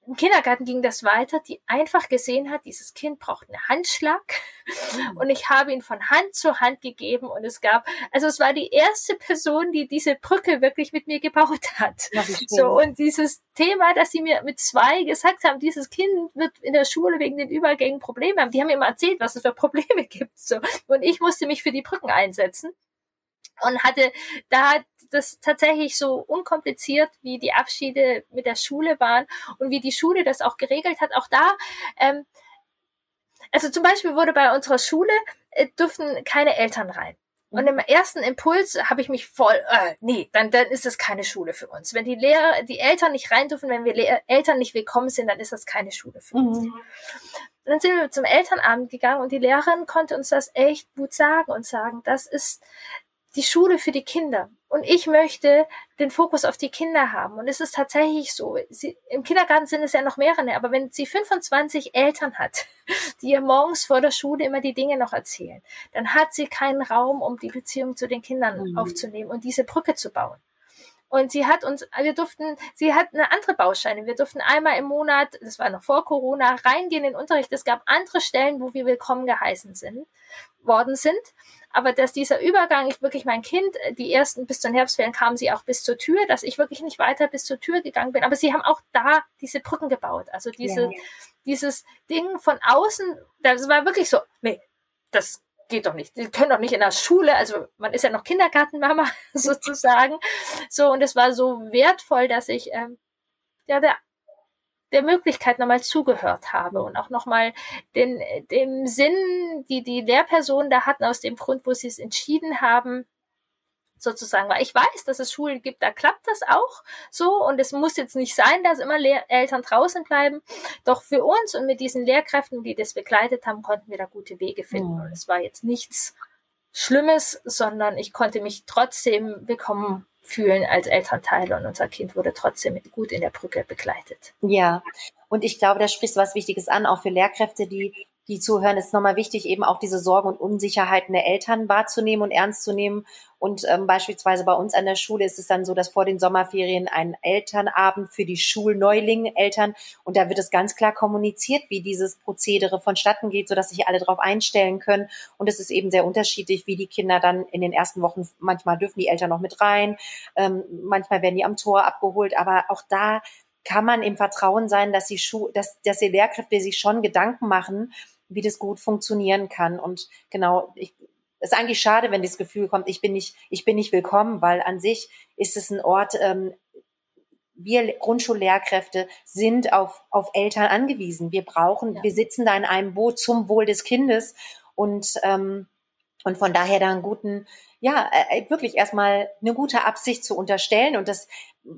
im Kindergarten ging das weiter, die einfach gesehen hat, dieses Kind braucht einen Handschlag. Mhm. Und ich habe ihn von Hand zu Hand gegeben und es gab, also es war die erste Person, die diese Brücke wirklich mit mir gebaut hat. So, und dieses Thema, dass sie mir mit zwei gesagt haben, dieses Kind wird in der Schule wegen den Übergängen Probleme haben. Die haben mir immer erzählt, was es für Probleme [laughs] gibt. So. Und ich musste mich für die Brücken einsetzen und hatte da das tatsächlich so unkompliziert, wie die Abschiede mit der Schule waren und wie die Schule das auch geregelt hat. Auch da, ähm, also zum Beispiel wurde bei unserer Schule äh, dürfen keine Eltern rein. Und im ersten Impuls habe ich mich voll, äh, nee, dann, dann ist das keine Schule für uns. Wenn die Lehrer, die Eltern nicht rein dürfen, wenn wir Lehr Eltern nicht willkommen sind, dann ist das keine Schule für uns. Mhm. Und dann sind wir zum Elternabend gegangen und die Lehrerin konnte uns das echt gut sagen und sagen, das ist, die Schule für die Kinder. Und ich möchte den Fokus auf die Kinder haben. Und es ist tatsächlich so. Sie, Im Kindergarten sind es ja noch mehrere, aber wenn sie 25 Eltern hat, [laughs] die ihr morgens vor der Schule immer die Dinge noch erzählen, dann hat sie keinen Raum, um die Beziehung zu den Kindern mhm. aufzunehmen und diese Brücke zu bauen. Und sie hat uns, wir durften, sie hat eine andere Bausteine. Wir durften einmal im Monat, das war noch vor Corona, reingehen in den Unterricht. Es gab andere Stellen, wo wir willkommen geheißen sind, worden sind. Aber dass dieser Übergang, ich wirklich mein Kind, äh, die ersten bis zu den Herbstferien kamen sie auch bis zur Tür, dass ich wirklich nicht weiter bis zur Tür gegangen bin. Aber sie haben auch da diese Brücken gebaut. Also diese, ja. dieses Ding von außen, das war wirklich so, nee, das geht doch nicht. Die können doch nicht in der Schule, also man ist ja noch Kindergartenmama [laughs] sozusagen. So, und es war so wertvoll, dass ich ähm, ja der der Möglichkeit nochmal zugehört habe und auch nochmal den, dem Sinn, die die Lehrpersonen da hatten, aus dem Grund, wo sie es entschieden haben, sozusagen, weil ich weiß, dass es Schulen gibt, da klappt das auch so und es muss jetzt nicht sein, dass immer Lehr Eltern draußen bleiben. Doch für uns und mit diesen Lehrkräften, die das begleitet haben, konnten wir da gute Wege finden. Mhm. Und es war jetzt nichts Schlimmes, sondern ich konnte mich trotzdem willkommen fühlen als Elternteil und unser Kind wurde trotzdem gut in der Brücke begleitet. Ja, und ich glaube, da sprichst du was Wichtiges an, auch für Lehrkräfte, die die zuhören, ist nochmal wichtig, eben auch diese Sorgen und Unsicherheiten der Eltern wahrzunehmen und ernst zu nehmen. Und ähm, beispielsweise bei uns an der Schule ist es dann so, dass vor den Sommerferien ein Elternabend für die Schulneulinge Eltern und da wird es ganz klar kommuniziert, wie dieses Prozedere vonstatten geht, sodass sich alle darauf einstellen können. Und es ist eben sehr unterschiedlich, wie die Kinder dann in den ersten Wochen, manchmal dürfen die Eltern noch mit rein, ähm, manchmal werden die am Tor abgeholt, aber auch da kann man im Vertrauen sein, dass die, Schu dass, dass die Lehrkräfte sich schon Gedanken machen, wie das gut funktionieren kann. Und genau, ich, es ist eigentlich schade, wenn das Gefühl kommt, ich bin nicht, ich bin nicht willkommen, weil an sich ist es ein Ort, ähm, wir Grundschullehrkräfte sind auf, auf Eltern angewiesen. Wir brauchen, ja. wir sitzen da in einem Boot zum Wohl des Kindes und, ähm, und von daher da einen guten, ja, äh, äh, wirklich erstmal eine gute Absicht zu unterstellen. Und das,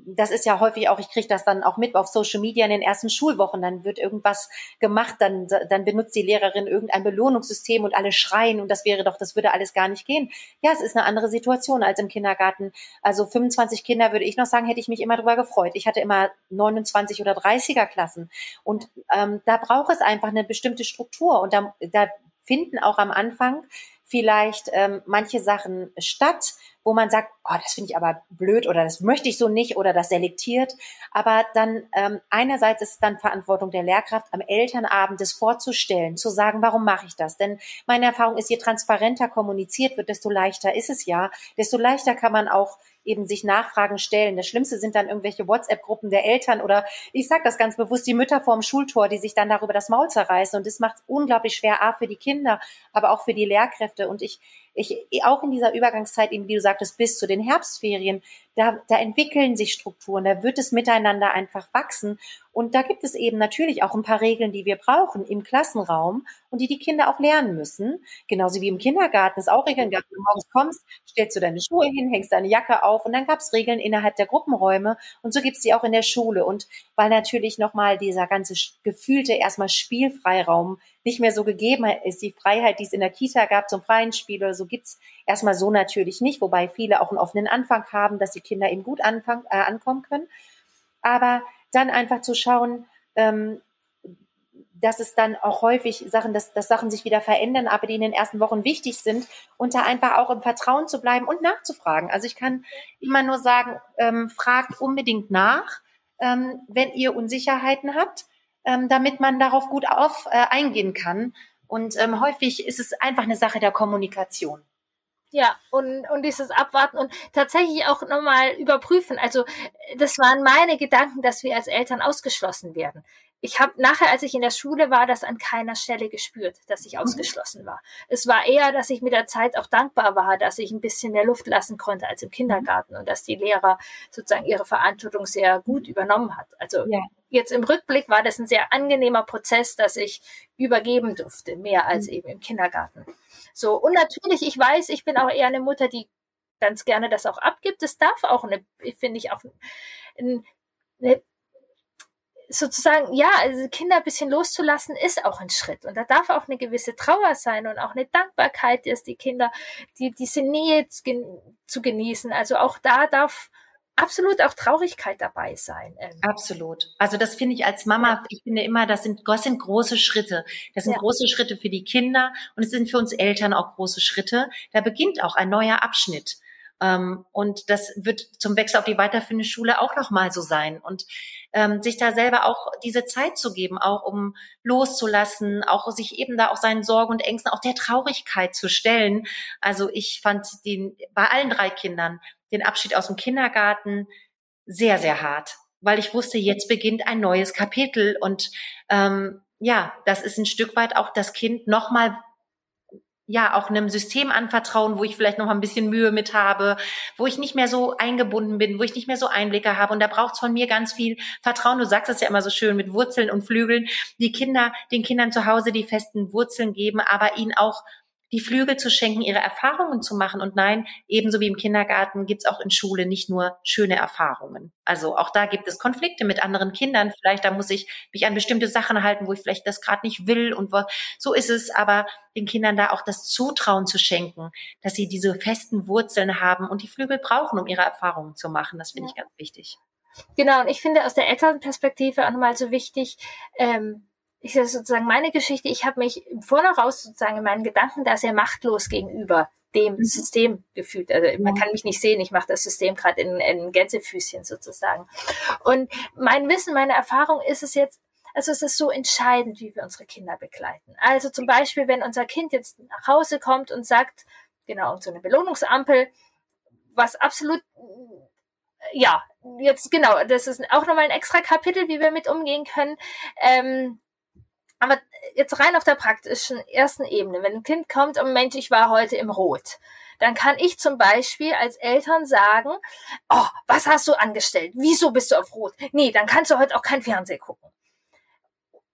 das ist ja häufig auch, ich kriege das dann auch mit auf Social Media in den ersten Schulwochen, dann wird irgendwas gemacht, dann, dann benutzt die Lehrerin irgendein Belohnungssystem und alle schreien und das wäre doch, das würde alles gar nicht gehen. Ja, es ist eine andere Situation als im Kindergarten. Also 25 Kinder würde ich noch sagen, hätte ich mich immer drüber gefreut. Ich hatte immer 29 oder 30er Klassen und ähm, da braucht es einfach eine bestimmte Struktur und da, da finden auch am Anfang vielleicht ähm, manche Sachen statt, wo man sagt, oh, das finde ich aber blöd oder das möchte ich so nicht oder das selektiert. Aber dann ähm, einerseits ist es dann Verantwortung der Lehrkraft, am Elternabend das vorzustellen, zu sagen, warum mache ich das? Denn meine Erfahrung ist, je transparenter kommuniziert wird, desto leichter ist es ja, desto leichter kann man auch eben sich Nachfragen stellen. Das Schlimmste sind dann irgendwelche WhatsApp-Gruppen der Eltern oder ich sage das ganz bewusst, die Mütter vorm Schultor, die sich dann darüber das Maul zerreißen. Und das macht es unglaublich schwer, A, für die Kinder, aber auch für die Lehrkräfte. Und ich, ich, auch in dieser Übergangszeit, wie du sagtest, bis zu den Herbstferien, da, da entwickeln sich Strukturen, da wird es miteinander einfach wachsen. Und da gibt es eben natürlich auch ein paar Regeln, die wir brauchen im Klassenraum und die die Kinder auch lernen müssen. Genauso wie im Kindergarten es auch Regeln gab. Wenn du morgens kommst, stellst du deine Schuhe hin, hängst deine Jacke auf und dann gab es Regeln innerhalb der Gruppenräume und so gibt es die auch in der Schule. Und weil natürlich nochmal dieser ganze gefühlte erstmal Spielfreiraum nicht mehr so gegeben ist, die Freiheit, die es in der Kita gab zum freien Spiel oder so, gibt's erstmal so natürlich nicht, wobei viele auch einen offenen Anfang haben, dass die Kinder eben gut anfang, äh, ankommen können. Aber dann einfach zu schauen, ähm, dass es dann auch häufig Sachen, dass, dass Sachen sich wieder verändern, aber die in den ersten Wochen wichtig sind und da einfach auch im Vertrauen zu bleiben und nachzufragen. Also ich kann immer nur sagen, ähm, fragt unbedingt nach, ähm, wenn ihr Unsicherheiten habt, ähm, damit man darauf gut auf äh, eingehen kann. Und ähm, häufig ist es einfach eine Sache der Kommunikation. Ja, und, und dieses Abwarten und tatsächlich auch nochmal überprüfen. Also das waren meine Gedanken, dass wir als Eltern ausgeschlossen werden. Ich habe nachher, als ich in der Schule war, das an keiner Stelle gespürt, dass ich mhm. ausgeschlossen war. Es war eher, dass ich mit der Zeit auch dankbar war, dass ich ein bisschen mehr Luft lassen konnte als im Kindergarten und dass die Lehrer sozusagen ihre Verantwortung sehr gut übernommen hat. Also ja. jetzt im Rückblick war das ein sehr angenehmer Prozess, dass ich übergeben durfte, mehr als mhm. eben im Kindergarten. So, und natürlich, ich weiß, ich bin auch eher eine Mutter, die ganz gerne das auch abgibt. Es darf auch eine, finde ich, auch eine, eine sozusagen, ja, also Kinder ein bisschen loszulassen, ist auch ein Schritt. Und da darf auch eine gewisse Trauer sein und auch eine Dankbarkeit, dass die Kinder, die, diese Nähe zu genießen. Also auch da darf absolut auch Traurigkeit dabei sein. Ähm. Absolut. Also das finde ich als Mama, ich finde immer, das sind, das sind große Schritte. Das sind ja. große Schritte für die Kinder und es sind für uns Eltern auch große Schritte. Da beginnt auch ein neuer Abschnitt. Ähm, und das wird zum Wechsel auf die weiterführende Schule auch nochmal so sein. Und ähm, sich da selber auch diese Zeit zu geben, auch um loszulassen, auch sich eben da auch seinen Sorgen und Ängsten, auch der Traurigkeit zu stellen. Also ich fand den bei allen drei Kindern den Abschied aus dem Kindergarten sehr, sehr hart, weil ich wusste, jetzt beginnt ein neues Kapitel und ähm, ja, das ist ein Stück weit auch das Kind nochmal ja auch einem System anvertrauen, wo ich vielleicht noch ein bisschen Mühe mit habe, wo ich nicht mehr so eingebunden bin, wo ich nicht mehr so Einblicke habe. Und da braucht es von mir ganz viel Vertrauen. Du sagst es ja immer so schön mit Wurzeln und Flügeln. Die Kinder, den Kindern zu Hause die festen Wurzeln geben, aber ihnen auch die Flügel zu schenken, ihre Erfahrungen zu machen. Und nein, ebenso wie im Kindergarten gibt es auch in Schule nicht nur schöne Erfahrungen. Also auch da gibt es Konflikte mit anderen Kindern. Vielleicht da muss ich mich an bestimmte Sachen halten, wo ich vielleicht das gerade nicht will und wo, so ist es. Aber den Kindern da auch das Zutrauen zu schenken, dass sie diese festen Wurzeln haben und die Flügel brauchen, um ihre Erfahrungen zu machen. Das finde ja. ich ganz wichtig. Genau, und ich finde aus der Elternperspektive auch nochmal so wichtig, ähm, ich sage sozusagen meine Geschichte, ich habe mich vor noch raus sozusagen in meinen Gedanken da sehr machtlos gegenüber dem mhm. System gefühlt. Also man kann mich nicht sehen, ich mache das System gerade in, in Gänsefüßchen sozusagen. Und mein Wissen, meine Erfahrung ist es jetzt, also es ist so entscheidend, wie wir unsere Kinder begleiten. Also zum Beispiel, wenn unser Kind jetzt nach Hause kommt und sagt, genau, und so eine Belohnungsampel, was absolut ja, jetzt genau, das ist auch nochmal ein extra Kapitel, wie wir mit umgehen können. Ähm, aber jetzt rein auf der praktischen ersten Ebene, wenn ein Kind kommt und Mensch, ich war heute im Rot, dann kann ich zum Beispiel als Eltern sagen, oh, was hast du angestellt? Wieso bist du auf Rot? Nee, dann kannst du heute auch kein Fernsehen gucken.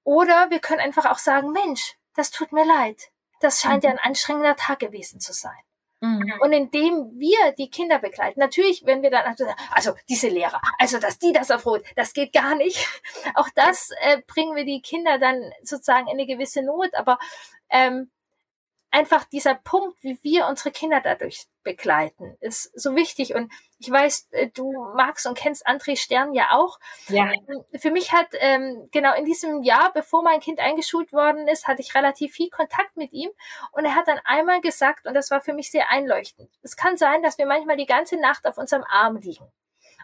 Oder wir können einfach auch sagen, Mensch, das tut mir leid. Das scheint ja ein anstrengender Tag gewesen zu sein. Mhm. Und indem wir die Kinder begleiten, natürlich, wenn wir dann, also diese Lehrer, also dass die das erfreut, das geht gar nicht. [laughs] Auch das äh, bringen wir die Kinder dann sozusagen in eine gewisse Not. Aber ähm, einfach dieser Punkt, wie wir unsere Kinder dadurch begleiten, ist so wichtig. Und ich weiß, äh, du magst und kennst André Stern ja auch. Ja. Ähm, für mich hat ähm, genau in diesem Jahr, bevor mein Kind eingeschult worden ist, hatte ich relativ viel Kontakt mit ihm. Und er hat dann einmal gesagt, und das war für mich sehr einleuchtend, es kann sein, dass wir manchmal die ganze Nacht auf unserem Arm liegen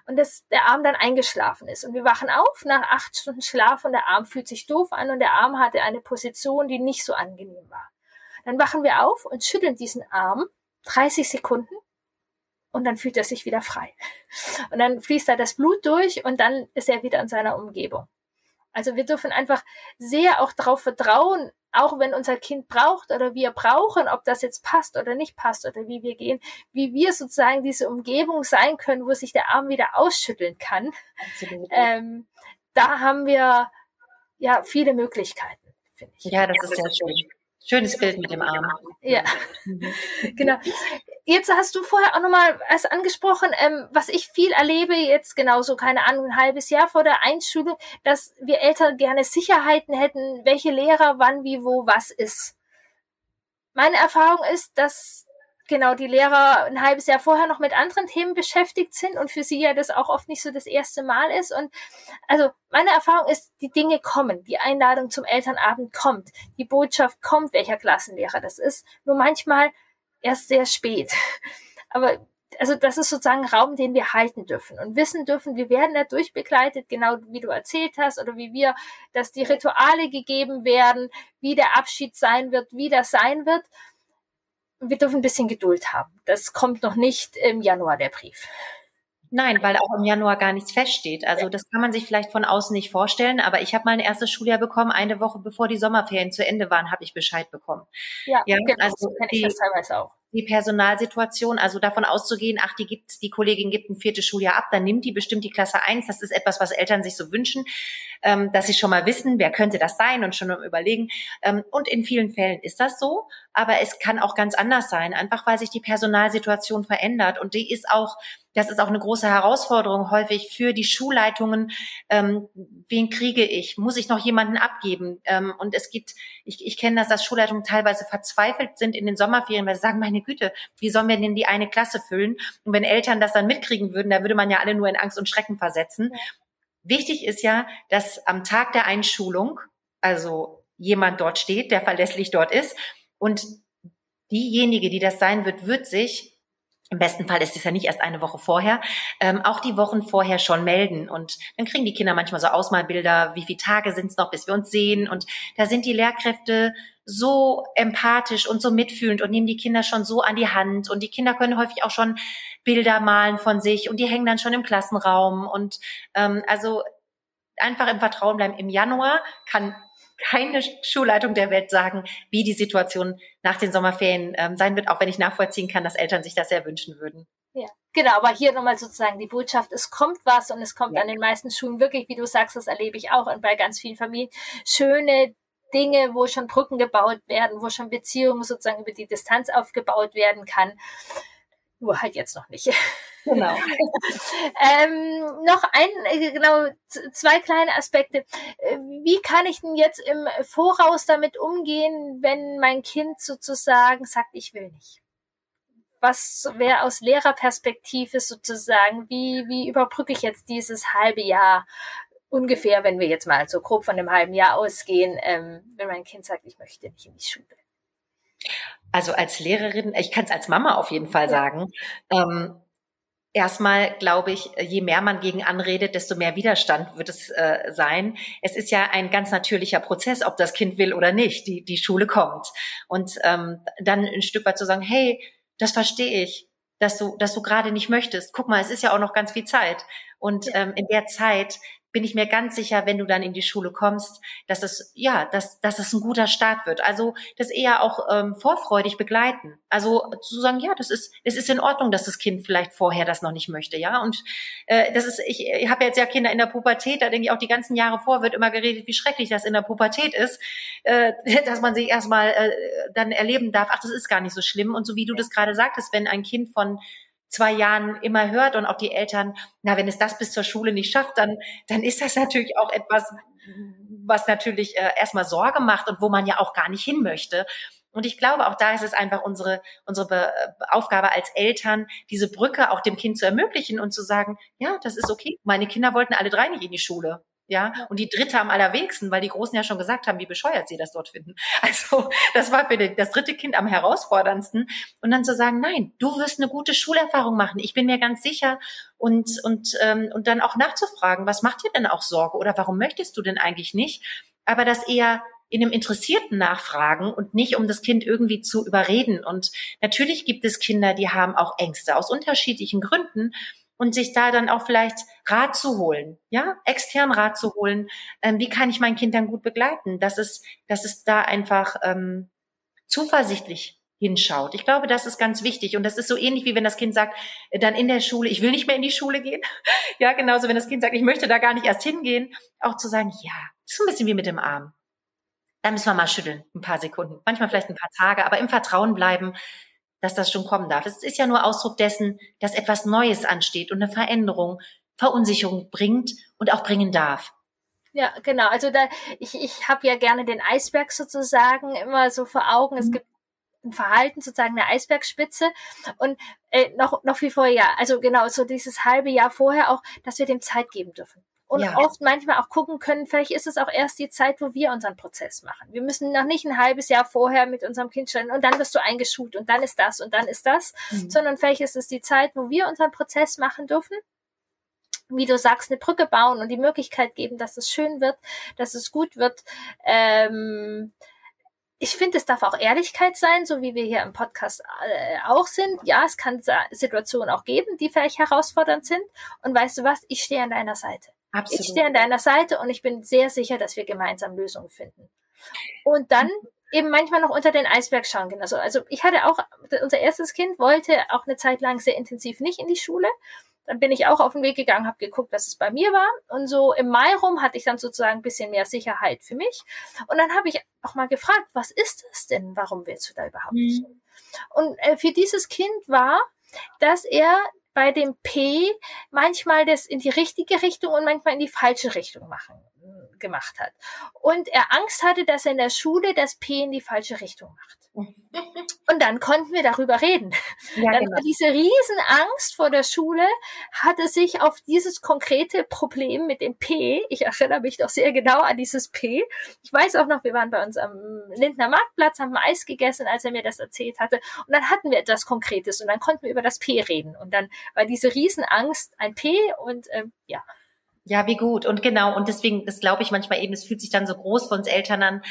und dass der Arm dann eingeschlafen ist. Und wir wachen auf nach acht Stunden Schlaf und der Arm fühlt sich doof an und der Arm hatte eine Position, die nicht so angenehm war. Dann wachen wir auf und schütteln diesen Arm 30 Sekunden und dann fühlt er sich wieder frei. Und dann fließt da das Blut durch und dann ist er wieder in seiner Umgebung. Also wir dürfen einfach sehr auch darauf vertrauen, auch wenn unser Kind braucht oder wir brauchen, ob das jetzt passt oder nicht passt oder wie wir gehen, wie wir sozusagen diese Umgebung sein können, wo sich der Arm wieder ausschütteln kann. Ähm, da haben wir ja viele Möglichkeiten, finde ich. Ja, das ist sehr schön. Schönes Bild mit dem Arm. Ja, [laughs] genau. Jetzt hast du vorher auch nochmal erst angesprochen, ähm, was ich viel erlebe, jetzt genauso, keine Ahnung, ein halbes Jahr vor der Einschulung, dass wir Eltern gerne Sicherheiten hätten, welche Lehrer wann, wie, wo, was ist. Meine Erfahrung ist, dass genau die Lehrer ein halbes Jahr vorher noch mit anderen Themen beschäftigt sind und für sie ja das auch oft nicht so das erste Mal ist. Und also meine Erfahrung ist, die Dinge kommen, die Einladung zum Elternabend kommt, die Botschaft kommt, welcher Klassenlehrer das ist. Nur manchmal erst sehr spät. Aber also das ist sozusagen Raum, den wir halten dürfen und wissen dürfen, wir werden da durchbegleitet, genau wie du erzählt hast, oder wie wir, dass die Rituale gegeben werden, wie der Abschied sein wird, wie das sein wird wir dürfen ein bisschen Geduld haben. Das kommt noch nicht im Januar, der Brief. Nein, weil auch im Januar gar nichts feststeht. Also das kann man sich vielleicht von außen nicht vorstellen, aber ich habe mein erstes Schuljahr bekommen, eine Woche bevor die Sommerferien zu Ende waren, habe ich Bescheid bekommen. Ja, ja genau, also so kenne ich das teilweise auch die Personalsituation, also davon auszugehen, ach, die gibt, die Kollegin gibt ein viertes Schuljahr ab, dann nimmt die bestimmt die Klasse eins. Das ist etwas, was Eltern sich so wünschen, ähm, dass sie schon mal wissen, wer könnte das sein und schon überlegen. Ähm, und in vielen Fällen ist das so, aber es kann auch ganz anders sein, einfach weil sich die Personalsituation verändert und die ist auch das ist auch eine große Herausforderung häufig für die Schulleitungen. Ähm, wen kriege ich? Muss ich noch jemanden abgeben? Ähm, und es gibt, ich, ich kenne das, dass Schulleitungen teilweise verzweifelt sind in den Sommerferien, weil sie sagen, meine Güte, wie sollen wir denn die eine Klasse füllen? Und wenn Eltern das dann mitkriegen würden, da würde man ja alle nur in Angst und Schrecken versetzen. Ja. Wichtig ist ja, dass am Tag der Einschulung, also jemand dort steht, der verlässlich dort ist und diejenige, die das sein wird, wird sich im besten Fall ist es ja nicht erst eine Woche vorher, ähm, auch die Wochen vorher schon melden. Und dann kriegen die Kinder manchmal so Ausmalbilder, wie viele Tage sind es noch, bis wir uns sehen. Und da sind die Lehrkräfte so empathisch und so mitfühlend und nehmen die Kinder schon so an die Hand. Und die Kinder können häufig auch schon Bilder malen von sich und die hängen dann schon im Klassenraum. Und ähm, also einfach im Vertrauen bleiben. Im Januar kann keine Schulleitung der Welt sagen, wie die Situation nach den Sommerferien ähm, sein wird, auch wenn ich nachvollziehen kann, dass Eltern sich das sehr wünschen würden. Ja, genau, aber hier nochmal sozusagen die Botschaft, es kommt was und es kommt ja. an den meisten Schulen wirklich, wie du sagst, das erlebe ich auch und bei ganz vielen Familien, schöne Dinge, wo schon Brücken gebaut werden, wo schon Beziehungen sozusagen über die Distanz aufgebaut werden kann. Nur halt jetzt noch nicht. Genau. [laughs] ähm, noch ein, äh, genau, zwei kleine Aspekte. Äh, wie kann ich denn jetzt im Voraus damit umgehen, wenn mein Kind sozusagen sagt, ich will nicht? Was wäre aus Lehrerperspektive sozusagen, wie, wie überbrücke ich jetzt dieses halbe Jahr ungefähr, wenn wir jetzt mal so grob von dem halben Jahr ausgehen, ähm, wenn mein Kind sagt, ich möchte nicht in die Schule? Also als Lehrerin, ich kann es als Mama auf jeden Fall ja. sagen. Ähm, Erstmal glaube ich, je mehr man gegen anredet, desto mehr Widerstand wird es äh, sein. Es ist ja ein ganz natürlicher Prozess, ob das Kind will oder nicht. Die, die Schule kommt. Und ähm, dann ein Stück weit zu sagen, hey, das verstehe ich, dass du, dass du gerade nicht möchtest. Guck mal, es ist ja auch noch ganz viel Zeit. Und ähm, in der Zeit bin ich mir ganz sicher, wenn du dann in die Schule kommst, dass es ja, dass, dass es ein guter Start wird. Also das eher auch ähm, vorfreudig begleiten. Also zu sagen, ja, das ist, es ist in Ordnung, dass das Kind vielleicht vorher das noch nicht möchte, ja. Und äh, das ist, ich, ich habe jetzt ja Kinder in der Pubertät, da denke ich auch die ganzen Jahre vor wird immer geredet, wie schrecklich das in der Pubertät ist, äh, [laughs] dass man sich erstmal äh, dann erleben darf, ach, das ist gar nicht so schlimm. Und so wie du das gerade sagtest, wenn ein Kind von zwei Jahren immer hört und auch die Eltern, na, wenn es das bis zur Schule nicht schafft, dann, dann ist das natürlich auch etwas, was natürlich äh, erstmal Sorge macht und wo man ja auch gar nicht hin möchte. Und ich glaube, auch da ist es einfach unsere, unsere äh, Aufgabe als Eltern, diese Brücke auch dem Kind zu ermöglichen und zu sagen, ja, das ist okay. Meine Kinder wollten alle drei nicht in die Schule ja, und die dritte am allerwenigsten, weil die Großen ja schon gesagt haben, wie bescheuert sie das dort finden. [laughs] Also das war für das dritte Kind am herausforderndsten. Und dann zu sagen, nein, du wirst eine gute Schulerfahrung machen, ich bin mir ganz sicher. Und, und, ähm, und dann auch nachzufragen, was macht dir denn auch Sorge oder warum möchtest du denn eigentlich nicht? Aber das eher in einem interessierten Nachfragen und nicht um das Kind irgendwie zu überreden. Und natürlich gibt es Kinder, die haben auch Ängste aus unterschiedlichen Gründen und sich da dann auch vielleicht Rat zu holen, ja, extern Rat zu holen. Ähm, wie kann ich mein Kind dann gut begleiten? Dass es, dass es da einfach ähm, zuversichtlich hinschaut. Ich glaube, das ist ganz wichtig. Und das ist so ähnlich wie wenn das Kind sagt, äh, dann in der Schule, ich will nicht mehr in die Schule gehen. [laughs] ja, genauso wenn das Kind sagt, ich möchte da gar nicht erst hingehen, auch zu sagen, ja, ist ein bisschen wie mit dem Arm. Da müssen wir mal schütteln, ein paar Sekunden, manchmal vielleicht ein paar Tage, aber im Vertrauen bleiben, dass das schon kommen darf. Es ist ja nur Ausdruck dessen, dass etwas Neues ansteht und eine Veränderung Verunsicherung bringt und auch bringen darf. Ja, genau. Also da, ich, ich habe ja gerne den Eisberg sozusagen immer so vor Augen. Es mhm. gibt ein Verhalten, sozusagen eine Eisbergspitze. Und äh, noch, noch viel vorher, also genau, so dieses halbe Jahr vorher auch, dass wir dem Zeit geben dürfen und ja. oft manchmal auch gucken können, vielleicht ist es auch erst die Zeit, wo wir unseren Prozess machen. Wir müssen noch nicht ein halbes Jahr vorher mit unserem Kind stellen und dann wirst du eingeschult und dann ist das und dann ist das, mhm. sondern vielleicht ist es die Zeit, wo wir unseren Prozess machen dürfen wie du sagst, eine Brücke bauen und die Möglichkeit geben, dass es schön wird, dass es gut wird. Ähm, ich finde, es darf auch Ehrlichkeit sein, so wie wir hier im Podcast äh, auch sind. Ja, es kann Situationen auch geben, die vielleicht herausfordernd sind. Und weißt du was? Ich stehe an deiner Seite. Absolut. Ich stehe an deiner Seite und ich bin sehr sicher, dass wir gemeinsam Lösungen finden. Und dann eben manchmal noch unter den Eisberg schauen. Also, also ich hatte auch, unser erstes Kind wollte auch eine Zeit lang sehr intensiv nicht in die Schule. Dann bin ich auch auf den Weg gegangen, habe geguckt, was es bei mir war. Und so im Mai rum hatte ich dann sozusagen ein bisschen mehr Sicherheit für mich. Und dann habe ich auch mal gefragt, was ist das denn? Warum willst du da überhaupt nicht? Mhm. Und äh, für dieses Kind war, dass er bei dem P manchmal das in die richtige Richtung und manchmal in die falsche Richtung machen gemacht hat. Und er Angst hatte, dass er in der Schule das P in die falsche Richtung macht. [laughs] Und dann konnten wir darüber reden. Ja, dann genau. diese Riesenangst vor der Schule hatte sich auf dieses konkrete Problem mit dem P, ich erinnere mich doch sehr genau an dieses P. Ich weiß auch noch, wir waren bei uns am Lindner Marktplatz, haben Eis gegessen, als er mir das erzählt hatte. Und dann hatten wir etwas Konkretes und dann konnten wir über das P reden. Und dann war diese Riesenangst ein P und ähm, ja. Ja, wie gut. Und genau, und deswegen, das glaube ich manchmal eben, es fühlt sich dann so groß für uns Eltern an,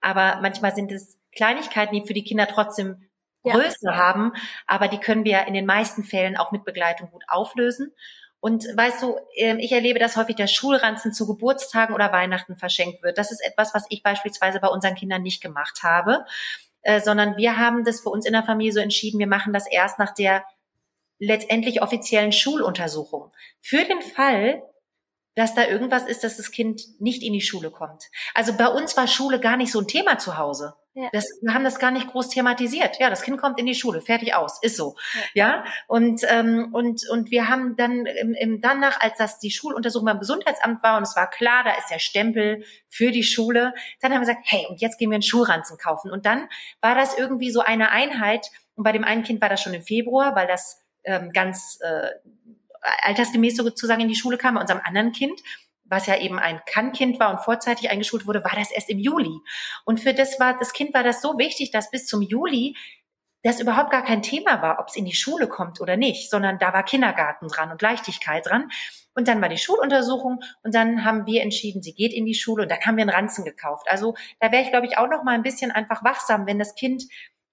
aber manchmal sind es Kleinigkeiten, die für die Kinder trotzdem Größe ja. haben, aber die können wir in den meisten Fällen auch mit Begleitung gut auflösen. Und weißt du, ähm, ich erlebe, dass häufig der Schulranzen zu Geburtstagen oder Weihnachten verschenkt wird. Das ist etwas, was ich beispielsweise bei unseren Kindern nicht gemacht habe, äh, sondern wir haben das für uns in der Familie so entschieden, wir machen das erst nach der letztendlich offiziellen Schuluntersuchung. Für den Fall, dass da irgendwas ist, dass das Kind nicht in die Schule kommt. Also bei uns war Schule gar nicht so ein Thema zu Hause. Ja. Das, wir haben das gar nicht groß thematisiert. Ja, das Kind kommt in die Schule, fertig aus, ist so. Ja, ja? und ähm, und und wir haben dann im, im danach, als das die Schuluntersuchung beim Gesundheitsamt war und es war klar, da ist der Stempel für die Schule, dann haben wir gesagt, hey, und jetzt gehen wir einen Schulranzen kaufen. Und dann war das irgendwie so eine Einheit. Und bei dem einen Kind war das schon im Februar, weil das ähm, ganz äh, altersgemäß sozusagen in die Schule kam. Bei unserem anderen Kind was ja eben ein Kann-Kind war und vorzeitig eingeschult wurde, war das erst im Juli. Und für das war, das Kind war das so wichtig, dass bis zum Juli das überhaupt gar kein Thema war, ob es in die Schule kommt oder nicht, sondern da war Kindergarten dran und Leichtigkeit dran. Und dann war die Schuluntersuchung und dann haben wir entschieden, sie geht in die Schule und dann haben wir einen Ranzen gekauft. Also da wäre ich, glaube ich, auch noch mal ein bisschen einfach wachsam, wenn das Kind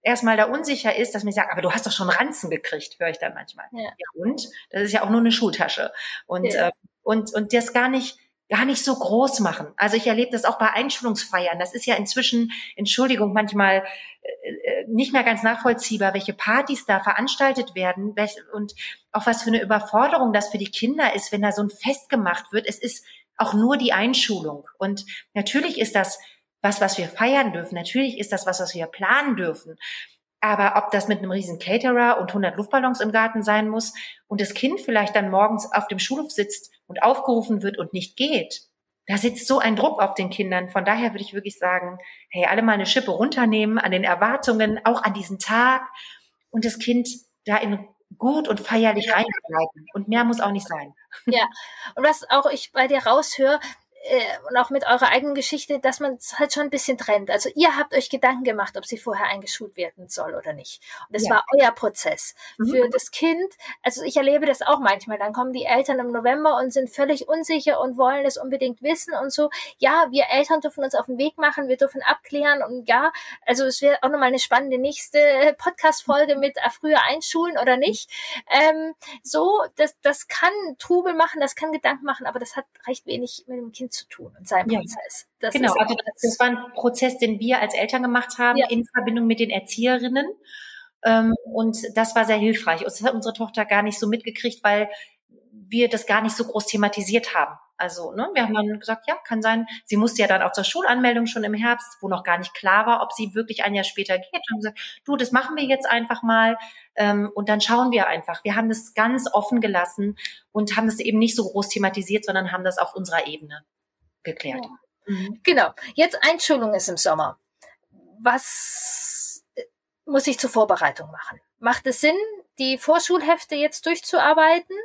erstmal da unsicher ist, dass mir sagt, aber du hast doch schon Ranzen gekriegt, höre ich dann manchmal. Ja. ja. und? Das ist ja auch nur eine Schultasche. Und, ja. äh, und, und das gar nicht gar nicht so groß machen. Also ich erlebe das auch bei Einschulungsfeiern. Das ist ja inzwischen, Entschuldigung, manchmal äh, äh, nicht mehr ganz nachvollziehbar, welche Partys da veranstaltet werden und auch was für eine Überforderung das für die Kinder ist, wenn da so ein Fest gemacht wird. Es ist auch nur die Einschulung. Und natürlich ist das was, was wir feiern dürfen. Natürlich ist das was, was wir planen dürfen. Aber ob das mit einem riesen Caterer und 100 Luftballons im Garten sein muss und das Kind vielleicht dann morgens auf dem Schulhof sitzt und aufgerufen wird und nicht geht, da sitzt so ein Druck auf den Kindern. Von daher würde ich wirklich sagen, hey, alle mal eine Schippe runternehmen an den Erwartungen, auch an diesen Tag und das Kind da in gut und feierlich ja. reinbegleiten. Und mehr muss auch nicht sein. Ja, und was auch ich bei dir raushöre, äh, und auch mit eurer eigenen Geschichte, dass man es halt schon ein bisschen trennt. Also ihr habt euch Gedanken gemacht, ob sie vorher eingeschult werden soll oder nicht. Und das ja. war euer Prozess. Mhm. Für das Kind, also ich erlebe das auch manchmal, dann kommen die Eltern im November und sind völlig unsicher und wollen es unbedingt wissen und so. Ja, wir Eltern dürfen uns auf den Weg machen, wir dürfen abklären und ja, also es wäre auch nochmal eine spannende nächste Podcast-Folge [laughs] mit äh, früher einschulen oder nicht. Ähm, so, das, das kann Trubel machen, das kann Gedanken machen, aber das hat recht wenig mit dem Kind zu tun und seinem ja. Prozess. Das genau, also das, das, war ein Prozess, den wir als Eltern gemacht haben ja. in Verbindung mit den Erzieherinnen. Ähm, und das war sehr hilfreich. Das hat unsere Tochter gar nicht so mitgekriegt, weil wir das gar nicht so groß thematisiert haben. Also, ne, wir haben dann gesagt, ja, kann sein. Sie musste ja dann auch zur Schulanmeldung schon im Herbst, wo noch gar nicht klar war, ob sie wirklich ein Jahr später geht. Und haben gesagt, du, das machen wir jetzt einfach mal. Ähm, und dann schauen wir einfach. Wir haben das ganz offen gelassen und haben das eben nicht so groß thematisiert, sondern haben das auf unserer Ebene geklärt. Ja. Mhm. Genau. Jetzt Einschulung ist im Sommer. Was äh, muss ich zur Vorbereitung machen? Macht es Sinn, die Vorschulhefte jetzt durchzuarbeiten?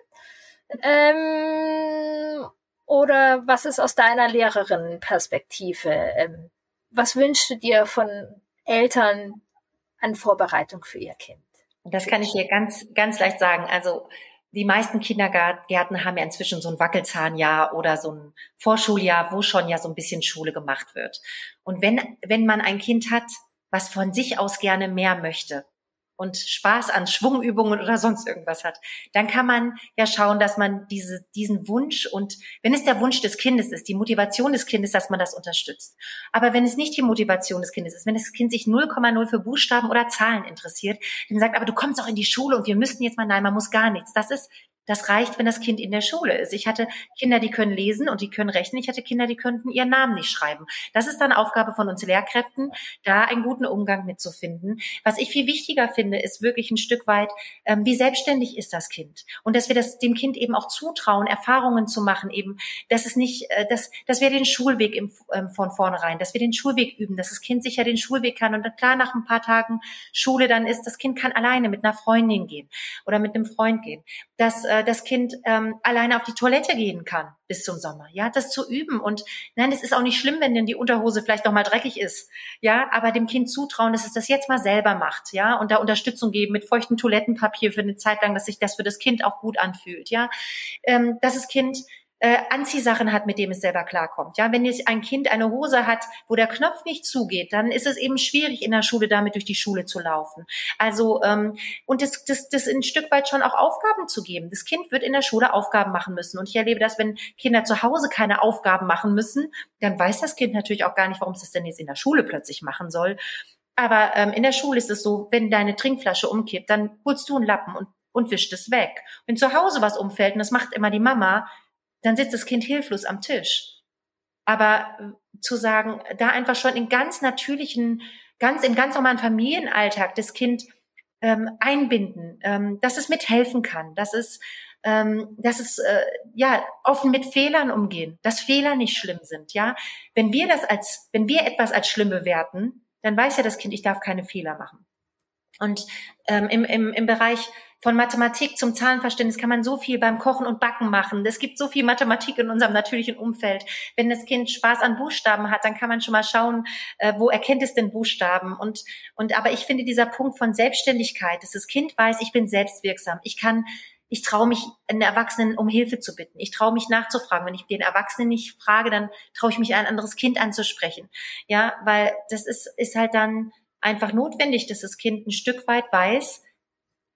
Ähm, oder was ist aus deiner Lehrerin-Perspektive? Ähm, was wünschst du dir von Eltern an Vorbereitung für ihr Kind? Das kann ich dir ganz, ganz leicht sagen. Also die meisten Kindergärten haben ja inzwischen so ein Wackelzahnjahr oder so ein Vorschuljahr, wo schon ja so ein bisschen Schule gemacht wird. Und wenn, wenn man ein Kind hat, was von sich aus gerne mehr möchte, und Spaß an Schwungübungen oder sonst irgendwas hat, dann kann man ja schauen, dass man diese, diesen Wunsch und wenn es der Wunsch des Kindes ist, die Motivation des Kindes, dass man das unterstützt. Aber wenn es nicht die Motivation des Kindes ist, wenn das Kind sich 0,0 für Buchstaben oder Zahlen interessiert, dann sagt, aber du kommst auch in die Schule und wir müssten jetzt mal, nein, man muss gar nichts. Das ist das reicht, wenn das Kind in der Schule ist. Ich hatte Kinder, die können lesen und die können rechnen. Ich hatte Kinder, die könnten ihren Namen nicht schreiben. Das ist dann Aufgabe von uns Lehrkräften, da einen guten Umgang mitzufinden. Was ich viel wichtiger finde, ist wirklich ein Stück weit, ähm, wie selbstständig ist das Kind? Und dass wir das dem Kind eben auch zutrauen, Erfahrungen zu machen, eben, dass es nicht, äh, dass, dass wir den Schulweg im, ähm, von vornherein, dass wir den Schulweg üben, dass das Kind sicher den Schulweg kann und dann klar nach ein paar Tagen Schule dann ist, das Kind kann alleine mit einer Freundin gehen oder mit einem Freund gehen. Dass äh, das Kind ähm, alleine auf die Toilette gehen kann bis zum Sommer. Ja, das zu üben. Und nein, es ist auch nicht schlimm, wenn denn die Unterhose vielleicht noch mal dreckig ist. Ja, aber dem Kind zutrauen, dass es das jetzt mal selber macht. Ja, und da Unterstützung geben mit feuchtem Toilettenpapier für eine Zeit lang, dass sich das für das Kind auch gut anfühlt. Ja, ähm, dass das Kind äh, Anziehsachen hat, mit dem es selber klarkommt. Ja, wenn jetzt ein Kind eine Hose hat, wo der Knopf nicht zugeht, dann ist es eben schwierig in der Schule damit durch die Schule zu laufen. Also ähm, und das, das, das ein Stück weit schon auch Aufgaben zu geben. Das Kind wird in der Schule Aufgaben machen müssen. Und ich erlebe das, wenn Kinder zu Hause keine Aufgaben machen müssen, dann weiß das Kind natürlich auch gar nicht, warum es das denn jetzt in der Schule plötzlich machen soll. Aber ähm, in der Schule ist es so, wenn deine Trinkflasche umkippt, dann holst du einen Lappen und und wischt es weg. Wenn zu Hause was umfällt, und das macht immer die Mama, dann sitzt das Kind hilflos am Tisch. Aber äh, zu sagen, da einfach schon in ganz natürlichen, ganz im ganz normalen Familienalltag das Kind ähm, einbinden, ähm, dass es mithelfen kann, dass es, ähm, dass es äh, ja offen mit Fehlern umgehen, dass Fehler nicht schlimm sind. Ja, wenn wir das als, wenn wir etwas als schlimm bewerten, dann weiß ja das Kind, ich darf keine Fehler machen. Und ähm, im, im, im Bereich von Mathematik zum Zahlenverständnis kann man so viel beim Kochen und Backen machen. Es gibt so viel Mathematik in unserem natürlichen Umfeld. Wenn das Kind Spaß an Buchstaben hat, dann kann man schon mal schauen, äh, wo erkennt es denn Buchstaben? Und, und aber ich finde dieser Punkt von Selbstständigkeit, dass das Kind weiß, ich bin selbstwirksam. Ich kann ich traue mich, einen Erwachsenen um Hilfe zu bitten. Ich traue mich nachzufragen. Wenn ich den Erwachsenen nicht frage, dann traue ich mich, ein anderes Kind anzusprechen. Ja, weil das ist, ist halt dann einfach notwendig, dass das Kind ein Stück weit weiß,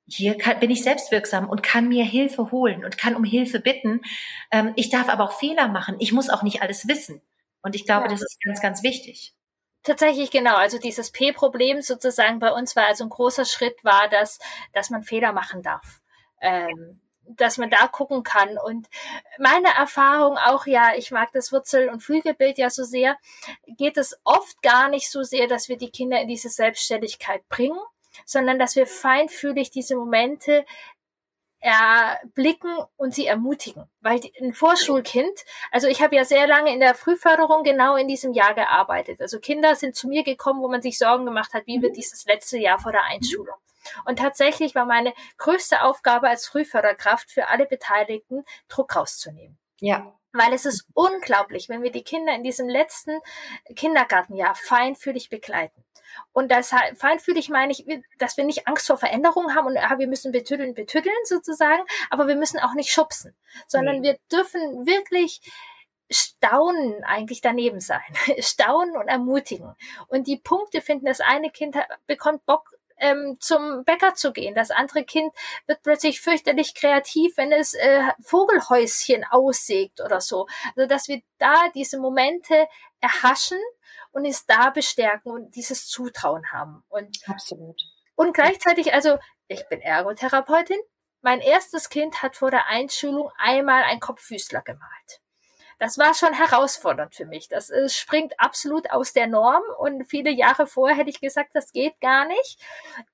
hier kann, bin ich selbstwirksam und kann mir Hilfe holen und kann um Hilfe bitten. Ähm, ich darf aber auch Fehler machen. Ich muss auch nicht alles wissen. Und ich glaube, ja. das ist ganz, ganz wichtig. Tatsächlich genau. Also dieses P-Problem sozusagen bei uns war also ein großer Schritt war, dass, dass man Fehler machen darf. Ähm, dass man da gucken kann. Und meine Erfahrung auch, ja, ich mag das Wurzel- und Flügelbild ja so sehr, geht es oft gar nicht so sehr, dass wir die Kinder in diese Selbstständigkeit bringen, sondern dass wir feinfühlig diese Momente erblicken und sie ermutigen. Weil ein Vorschulkind, also ich habe ja sehr lange in der Frühförderung genau in diesem Jahr gearbeitet. Also Kinder sind zu mir gekommen, wo man sich Sorgen gemacht hat, wie wird dieses letzte Jahr vor der Einschulung. Und tatsächlich war meine größte Aufgabe als Frühförderkraft für alle Beteiligten, Druck rauszunehmen. Ja. Weil es ist unglaublich, wenn wir die Kinder in diesem letzten Kindergartenjahr feinfühlig begleiten. Und deshalb feinfühlig meine ich, dass wir nicht Angst vor Veränderungen haben und ah, wir müssen betüddeln, betüddeln sozusagen, aber wir müssen auch nicht schubsen, sondern nee. wir dürfen wirklich Staunen eigentlich daneben sein. [laughs] Staunen und ermutigen. Und die Punkte finden, das eine Kind bekommt Bock, ähm, zum Bäcker zu gehen. Das andere Kind wird plötzlich fürchterlich kreativ, wenn es äh, Vogelhäuschen aussägt oder so. Also dass wir da diese Momente erhaschen und es da bestärken und dieses Zutrauen haben. Und absolut. Und gleichzeitig, also ich bin Ergotherapeutin. Mein erstes Kind hat vor der Einschulung einmal ein Kopffüßler gemalt das war schon herausfordernd für mich. Das äh, springt absolut aus der Norm und viele Jahre vorher hätte ich gesagt, das geht gar nicht.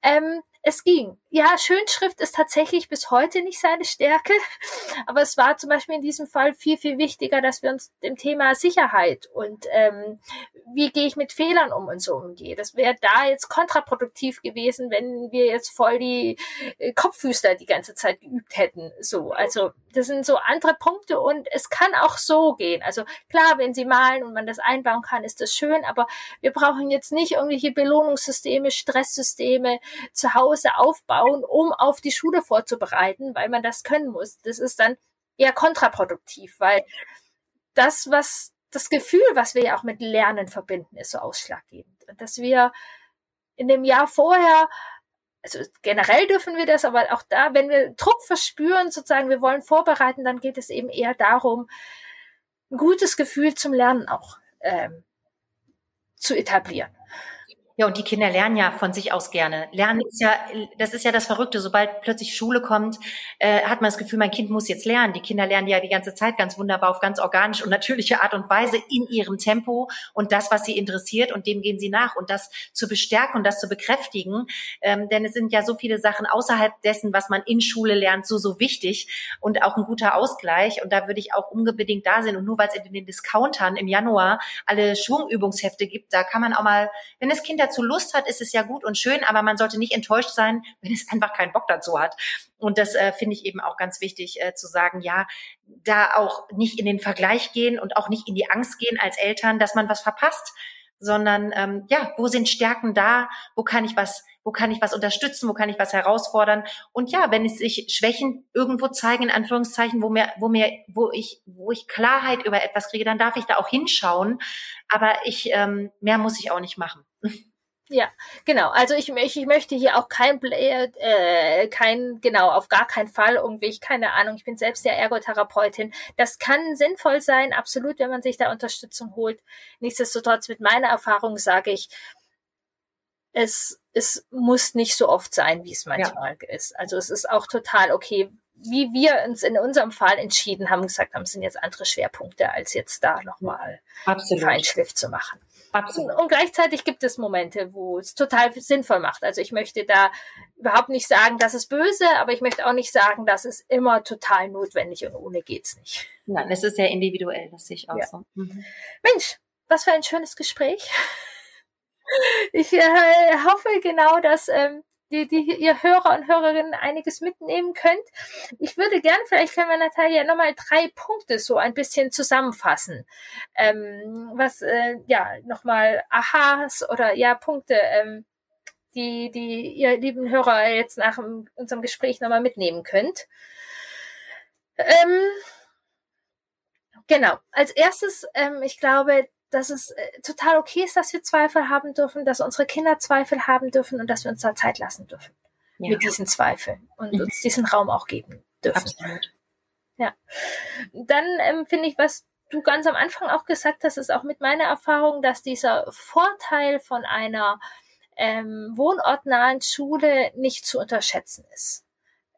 Ähm, es ging. Ja, Schönschrift ist tatsächlich bis heute nicht seine Stärke, [laughs] aber es war zum Beispiel in diesem Fall viel, viel wichtiger, dass wir uns dem Thema Sicherheit und ähm, wie gehe ich mit Fehlern um und so umgehe. Das wäre da jetzt kontraproduktiv gewesen, wenn wir jetzt voll die äh, Kopffüßler die ganze Zeit geübt hätten. So, also das sind so andere Punkte und es kann auch so gehen. Also klar, wenn sie malen und man das einbauen kann, ist das schön, aber wir brauchen jetzt nicht irgendwelche Belohnungssysteme, Stresssysteme zu Hause Hause aufbauen, um auf die Schule vorzubereiten, weil man das können muss. Das ist dann eher kontraproduktiv, weil das, was das Gefühl, was wir ja auch mit Lernen verbinden, ist so ausschlaggebend. Und dass wir in dem Jahr vorher, also generell dürfen wir das, aber auch da, wenn wir Druck verspüren, sozusagen, wir wollen vorbereiten, dann geht es eben eher darum, ein gutes Gefühl zum Lernen auch ähm, zu etablieren. Ja, und die Kinder lernen ja von sich aus gerne. Lernen ist ja, das ist ja das Verrückte. Sobald plötzlich Schule kommt, äh, hat man das Gefühl, mein Kind muss jetzt lernen. Die Kinder lernen ja die ganze Zeit ganz wunderbar auf ganz organische und natürliche Art und Weise in ihrem Tempo und das, was sie interessiert und dem gehen sie nach. Und das zu bestärken und das zu bekräftigen, ähm, denn es sind ja so viele Sachen außerhalb dessen, was man in Schule lernt, so, so wichtig und auch ein guter Ausgleich. Und da würde ich auch unbedingt da sein. Und nur weil es in den Discountern im Januar alle Schwungübungshefte gibt, da kann man auch mal, wenn das Kind dazu Lust hat, ist es ja gut und schön, aber man sollte nicht enttäuscht sein, [laughs] wenn es einfach keinen Bock dazu hat. Und das äh, finde ich eben auch ganz wichtig äh, zu sagen, ja, da auch nicht in den Vergleich gehen und auch nicht in die Angst gehen als Eltern, dass man was verpasst, sondern ähm, ja, wo sind Stärken da? Wo kann ich was, wo kann ich was unterstützen? Wo kann ich was herausfordern? Und ja, wenn es sich Schwächen irgendwo zeigen, in Anführungszeichen, wo mir, wo mir, wo ich, wo ich Klarheit über etwas kriege, dann darf ich da auch hinschauen. Aber ich, ähm, mehr muss ich auch nicht machen. [laughs] Ja, genau. Also ich, ich, ich möchte hier auch kein, äh, kein, genau, auf gar keinen Fall irgendwie, ich, keine Ahnung, ich bin selbst ja Ergotherapeutin. Das kann sinnvoll sein, absolut, wenn man sich da Unterstützung holt. Nichtsdestotrotz mit meiner Erfahrung sage ich, es, es muss nicht so oft sein, wie es manchmal ja. ist. Also es ist auch total okay, wie wir uns in unserem Fall entschieden haben, gesagt haben, sind jetzt andere Schwerpunkte, als jetzt da nochmal Feinschliff zu machen. Absolut. Und, und gleichzeitig gibt es Momente, wo es total sinnvoll macht. Also ich möchte da überhaupt nicht sagen, das ist böse, aber ich möchte auch nicht sagen, das ist immer total notwendig und ohne geht's nicht. Nein, es ist sehr individuell, das sehe ich auch ja. so. Mhm. Mensch, was für ein schönes Gespräch. [laughs] Ich äh, hoffe genau, dass ähm, die, die ihr Hörer und Hörerinnen einiges mitnehmen könnt. Ich würde gern, vielleicht können wir Natalia nochmal drei Punkte so ein bisschen zusammenfassen. Ähm, was, äh, ja, nochmal Aha's oder ja, Punkte, ähm, die, die ihr lieben Hörer jetzt nach unserem Gespräch nochmal mitnehmen könnt. Ähm, genau. Als erstes, ähm, ich glaube, dass es äh, total okay ist, dass wir Zweifel haben dürfen, dass unsere Kinder Zweifel haben dürfen und dass wir uns da Zeit lassen dürfen ja. mit diesen Zweifeln und mhm. uns diesen Raum auch geben dürfen. Absolut. Ja. Dann ähm, finde ich, was du ganz am Anfang auch gesagt hast, ist auch mit meiner Erfahrung, dass dieser Vorteil von einer ähm, wohnortnahen Schule nicht zu unterschätzen ist.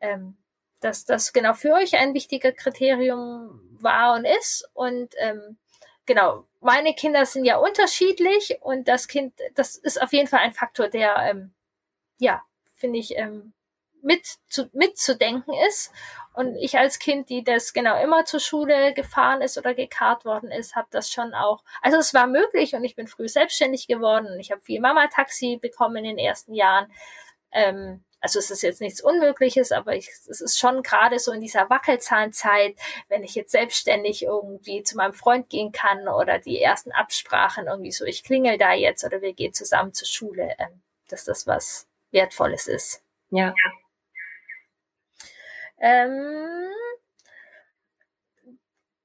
Ähm, dass das genau für euch ein wichtiger Kriterium war und ist und ähm, genau, meine Kinder sind ja unterschiedlich und das Kind, das ist auf jeden Fall ein Faktor, der, ähm, ja, finde ich, ähm, mit zu, mitzudenken ist. Und ich als Kind, die das genau immer zur Schule gefahren ist oder gekarrt worden ist, habe das schon auch. Also es war möglich und ich bin früh selbstständig geworden und ich habe viel Mama-Taxi bekommen in den ersten Jahren. Ähm, also es ist jetzt nichts Unmögliches, aber ich, es ist schon gerade so in dieser Wackelzahnzeit, wenn ich jetzt selbstständig irgendwie zu meinem Freund gehen kann oder die ersten Absprachen irgendwie so, ich klingel da jetzt oder wir gehen zusammen zur Schule, äh, dass das was Wertvolles ist. Ja. Ähm,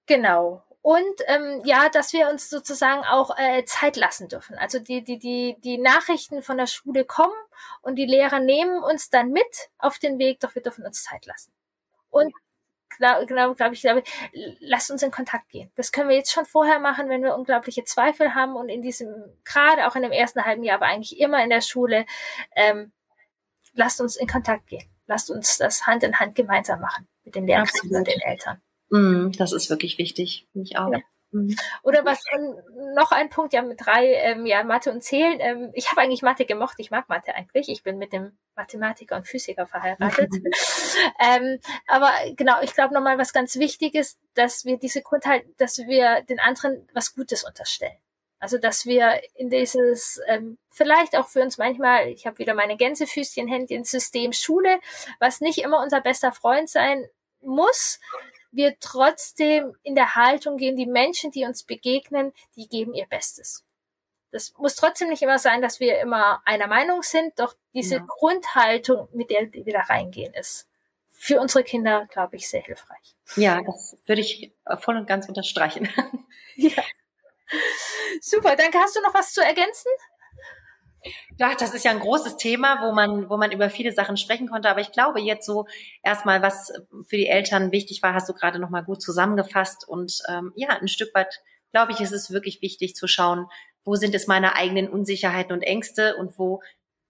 genau. Und ähm, ja, dass wir uns sozusagen auch äh, Zeit lassen dürfen. Also die, die, die, die Nachrichten von der Schule kommen und die Lehrer nehmen uns dann mit auf den Weg, doch wir dürfen uns Zeit lassen. Und genau, glaube glaub ich, glaube, lasst uns in Kontakt gehen. Das können wir jetzt schon vorher machen, wenn wir unglaubliche Zweifel haben und in diesem, gerade auch in dem ersten halben Jahr, aber eigentlich immer in der Schule, ähm, lasst uns in Kontakt gehen. Lasst uns das Hand in Hand gemeinsam machen mit den Lehrern und den Eltern. Mm, das ist wirklich wichtig, mich auch. Ja. Mm. Oder was noch ein Punkt, ja, mit drei, ähm, ja, Mathe und Zählen. Ähm, ich habe eigentlich Mathe gemocht, ich mag Mathe eigentlich. Ich bin mit dem Mathematiker und Physiker verheiratet. [laughs] ähm, aber genau, ich glaube nochmal was ganz Wichtiges, dass wir diese Grundhalt, dass wir den anderen was Gutes unterstellen. Also dass wir in dieses, ähm, vielleicht auch für uns manchmal, ich habe wieder meine Gänsefüßchenhändchen System Schule, was nicht immer unser bester Freund sein muss, wir trotzdem in der Haltung gehen, die Menschen, die uns begegnen, die geben ihr Bestes. Das muss trotzdem nicht immer sein, dass wir immer einer Meinung sind, doch diese ja. Grundhaltung, mit der wir da reingehen, ist für unsere Kinder, glaube ich, sehr hilfreich. Ja, das würde ich voll und ganz unterstreichen. [laughs] ja. Super, danke. Hast du noch was zu ergänzen? Ja, das ist ja ein großes Thema, wo man, wo man über viele Sachen sprechen konnte. Aber ich glaube jetzt so erstmal, was für die Eltern wichtig war, hast du gerade nochmal gut zusammengefasst. Und ähm, ja, ein Stück weit, glaube ich, ist es wirklich wichtig zu schauen, wo sind es meine eigenen Unsicherheiten und Ängste und wo,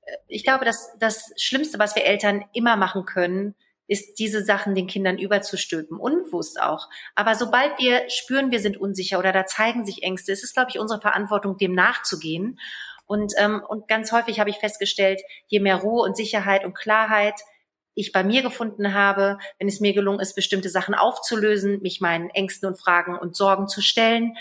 äh, ich glaube, dass das Schlimmste, was wir Eltern immer machen können, ist diese Sachen den Kindern überzustülpen, unbewusst auch. Aber sobald wir spüren, wir sind unsicher oder da zeigen sich Ängste, ist es, glaube ich, unsere Verantwortung, dem nachzugehen und, ähm, und ganz häufig habe ich festgestellt, je mehr Ruhe und Sicherheit und Klarheit ich bei mir gefunden habe, wenn es mir gelungen ist, bestimmte Sachen aufzulösen, mich meinen Ängsten und Fragen und Sorgen zu stellen,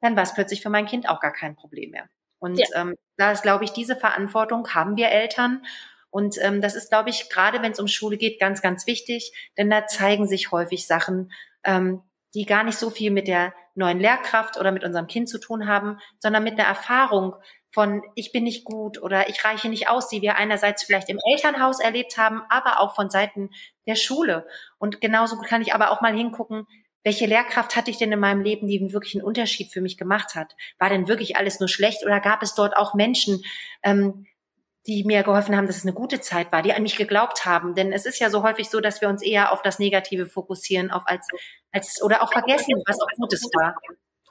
dann war es plötzlich für mein Kind auch gar kein Problem mehr. Und ja. ähm, da ist, glaube ich, diese Verantwortung haben wir Eltern. Und ähm, das ist, glaube ich, gerade wenn es um Schule geht, ganz, ganz wichtig, denn da zeigen sich häufig Sachen, ähm, die gar nicht so viel mit der neuen Lehrkraft oder mit unserem Kind zu tun haben, sondern mit der Erfahrung, von ich bin nicht gut oder ich reiche nicht aus, die wir einerseits vielleicht im Elternhaus erlebt haben, aber auch von Seiten der Schule. Und genauso kann ich aber auch mal hingucken, welche Lehrkraft hatte ich denn in meinem Leben, die wirklich einen Unterschied für mich gemacht hat? War denn wirklich alles nur schlecht oder gab es dort auch Menschen, ähm, die mir geholfen haben, dass es eine gute Zeit war, die an mich geglaubt haben? Denn es ist ja so häufig so, dass wir uns eher auf das Negative fokussieren, auf als, als oder auch vergessen, was auch Gutes war.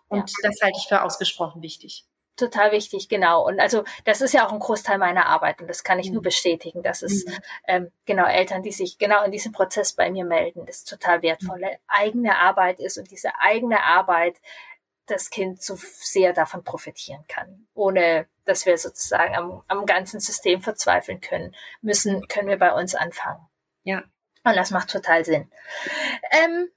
Und das halte ich für ausgesprochen wichtig. Total wichtig, genau. Und also das ist ja auch ein Großteil meiner Arbeit und das kann ich mhm. nur bestätigen. Das ist mhm. ähm, genau Eltern, die sich genau in diesem Prozess bei mir melden, das total wertvolle mhm. eigene Arbeit ist und diese eigene Arbeit das Kind so sehr davon profitieren kann, ohne dass wir sozusagen am, am ganzen System verzweifeln können müssen, können wir bei uns anfangen. Ja. Und das macht total Sinn. Ähm,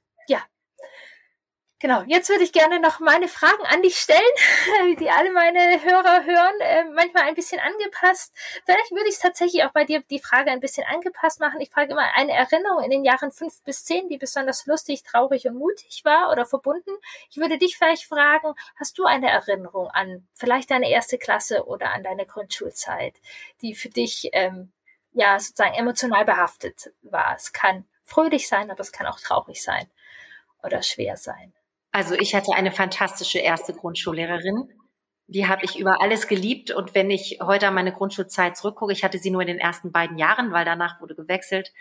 Genau, jetzt würde ich gerne noch meine Fragen an dich stellen, [laughs] die alle meine Hörer hören, äh, manchmal ein bisschen angepasst. Vielleicht würde ich es tatsächlich auch bei dir die Frage ein bisschen angepasst machen. Ich frage immer eine Erinnerung in den Jahren fünf bis zehn, die besonders lustig, traurig und mutig war oder verbunden. Ich würde dich vielleicht fragen, hast du eine Erinnerung an vielleicht deine erste Klasse oder an deine Grundschulzeit, die für dich ähm, ja sozusagen emotional behaftet war? Es kann fröhlich sein, aber es kann auch traurig sein oder schwer sein. Also ich hatte eine fantastische erste Grundschullehrerin. Die habe ich über alles geliebt. Und wenn ich heute an meine Grundschulzeit zurückgucke, ich hatte sie nur in den ersten beiden Jahren, weil danach wurde gewechselt.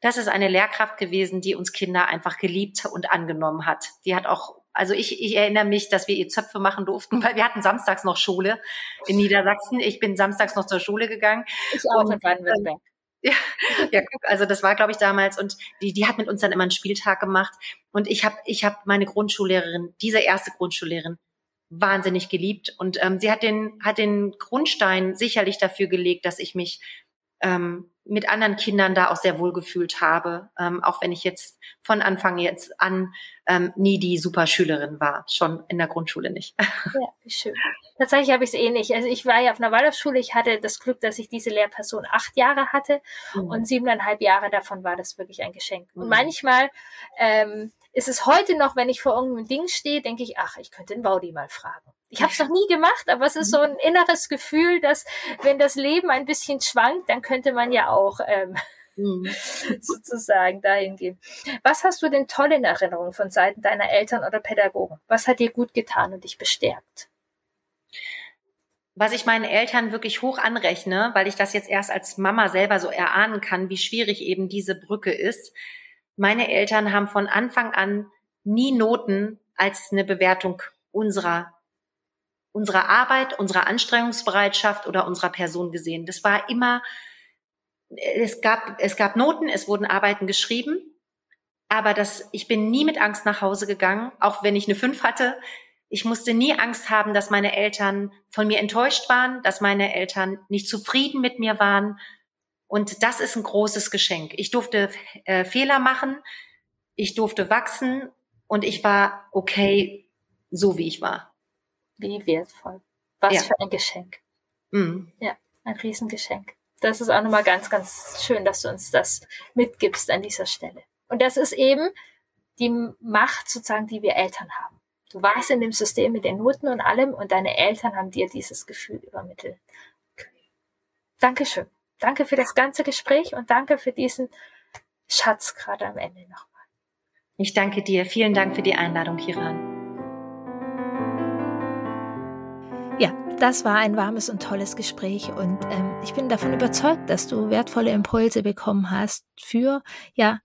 Das ist eine Lehrkraft gewesen, die uns Kinder einfach geliebt und angenommen hat. Die hat auch, also ich, ich erinnere mich, dass wir ihr Zöpfe machen durften, weil wir hatten samstags noch Schule in Niedersachsen. Ich bin samstags noch zur Schule gegangen. Ich auch und, in Baden-Württemberg. Ja, [laughs] ja, also das war, glaube ich, damals und die, die hat mit uns dann immer einen Spieltag gemacht. Und ich habe ich hab meine Grundschullehrerin, diese erste Grundschullehrerin, wahnsinnig geliebt. Und ähm, sie hat den hat den Grundstein sicherlich dafür gelegt, dass ich mich ähm, mit anderen Kindern da auch sehr wohl gefühlt habe, ähm, auch wenn ich jetzt von Anfang jetzt an ähm, nie die Superschülerin war, schon in der Grundschule nicht. [laughs] Ja, wie schön. Tatsächlich habe ich es eh nicht. Also ich war ja auf einer Waldorfschule, ich hatte das Glück, dass ich diese Lehrperson acht Jahre hatte mhm. und siebeneinhalb Jahre davon war das wirklich ein Geschenk. Und mhm. manchmal ähm, ist es heute noch, wenn ich vor irgendeinem Ding stehe, denke ich, ach, ich könnte den Baudi mal fragen. Ich habe es noch nie gemacht, aber es ist so ein inneres Gefühl, dass wenn das Leben ein bisschen schwankt, dann könnte man ja auch ähm, mhm. [laughs] sozusagen dahin gehen. Was hast du denn toll in Erinnerung von Seiten deiner Eltern oder Pädagogen? Was hat dir gut getan und dich bestärkt? was ich meinen Eltern wirklich hoch anrechne, weil ich das jetzt erst als Mama selber so erahnen kann, wie schwierig eben diese Brücke ist. Meine Eltern haben von Anfang an nie Noten als eine Bewertung unserer unserer Arbeit, unserer Anstrengungsbereitschaft oder unserer Person gesehen. Das war immer, es gab, es gab Noten, es wurden Arbeiten geschrieben, aber das, ich bin nie mit Angst nach Hause gegangen, auch wenn ich eine Fünf hatte. Ich musste nie Angst haben, dass meine Eltern von mir enttäuscht waren, dass meine Eltern nicht zufrieden mit mir waren. Und das ist ein großes Geschenk. Ich durfte äh, Fehler machen, ich durfte wachsen und ich war okay, so wie ich war. Wie wertvoll. Was ja. für ein Geschenk. Mhm. Ja, ein Riesengeschenk. Das ist auch nochmal ganz, ganz schön, dass du uns das mitgibst an dieser Stelle. Und das ist eben die Macht sozusagen, die wir Eltern haben. Du warst in dem System mit den Noten und allem und deine Eltern haben dir dieses Gefühl übermittelt. Dankeschön. Danke für das ganze Gespräch und danke für diesen Schatz gerade am Ende nochmal. Ich danke dir. Vielen Dank für die Einladung, Kiran. Das war ein warmes und tolles Gespräch und ähm, ich bin davon überzeugt, dass du wertvolle Impulse bekommen hast für ja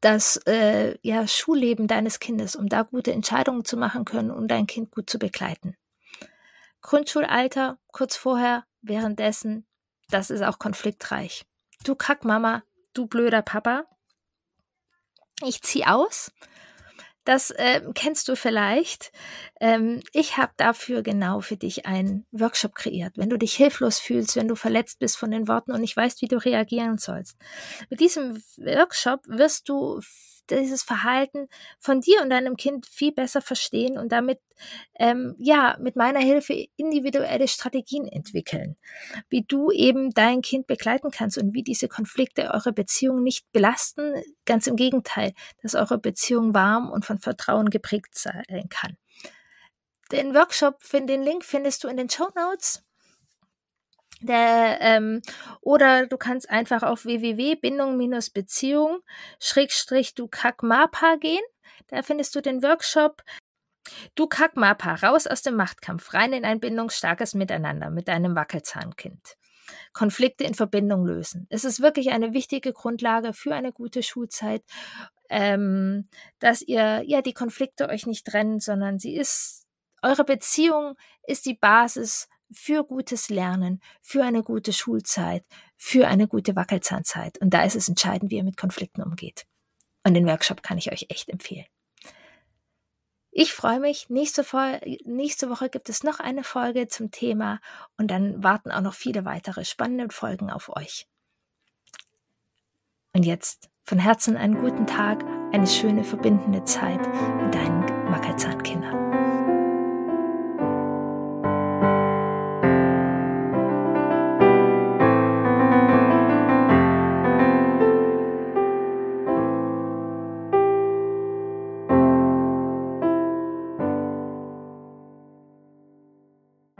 das äh, ja, Schulleben deines Kindes, um da gute Entscheidungen zu machen können, um dein Kind gut zu begleiten. Grundschulalter, kurz vorher, währenddessen, das ist auch konfliktreich. Du Kackmama, du blöder Papa, ich zieh aus das äh, kennst du vielleicht. Ähm, ich habe dafür genau für dich einen Workshop kreiert. Wenn du dich hilflos fühlst, wenn du verletzt bist von den Worten und nicht weißt, wie du reagieren sollst. Mit diesem Workshop wirst du dieses Verhalten von dir und deinem Kind viel besser verstehen und damit ähm, ja mit meiner Hilfe individuelle Strategien entwickeln, wie du eben dein Kind begleiten kannst und wie diese Konflikte eure Beziehung nicht belasten, ganz im Gegenteil, dass eure Beziehung warm und von Vertrauen geprägt sein kann. Den Workshop, den Link findest du in den Show Notes. Der, ähm, oder du kannst einfach auf www.bindung-beziehung schrägstrich du Kakmapa gehen. Da findest du den Workshop Du Kakmapa, raus aus dem Machtkampf, rein in ein bindungsstarkes Miteinander mit deinem Wackelzahnkind. Konflikte in Verbindung lösen. Es ist wirklich eine wichtige Grundlage für eine gute Schulzeit, ähm, dass ihr ja die Konflikte euch nicht trennen, sondern sie ist Eure Beziehung ist die Basis für gutes Lernen, für eine gute Schulzeit, für eine gute Wackelzahnzeit. Und da ist es entscheidend, wie ihr mit Konflikten umgeht. Und den Workshop kann ich euch echt empfehlen. Ich freue mich. Nächste, nächste Woche gibt es noch eine Folge zum Thema und dann warten auch noch viele weitere spannende Folgen auf euch. Und jetzt von Herzen einen guten Tag, eine schöne verbindende Zeit mit deinen Wackelzahnkind.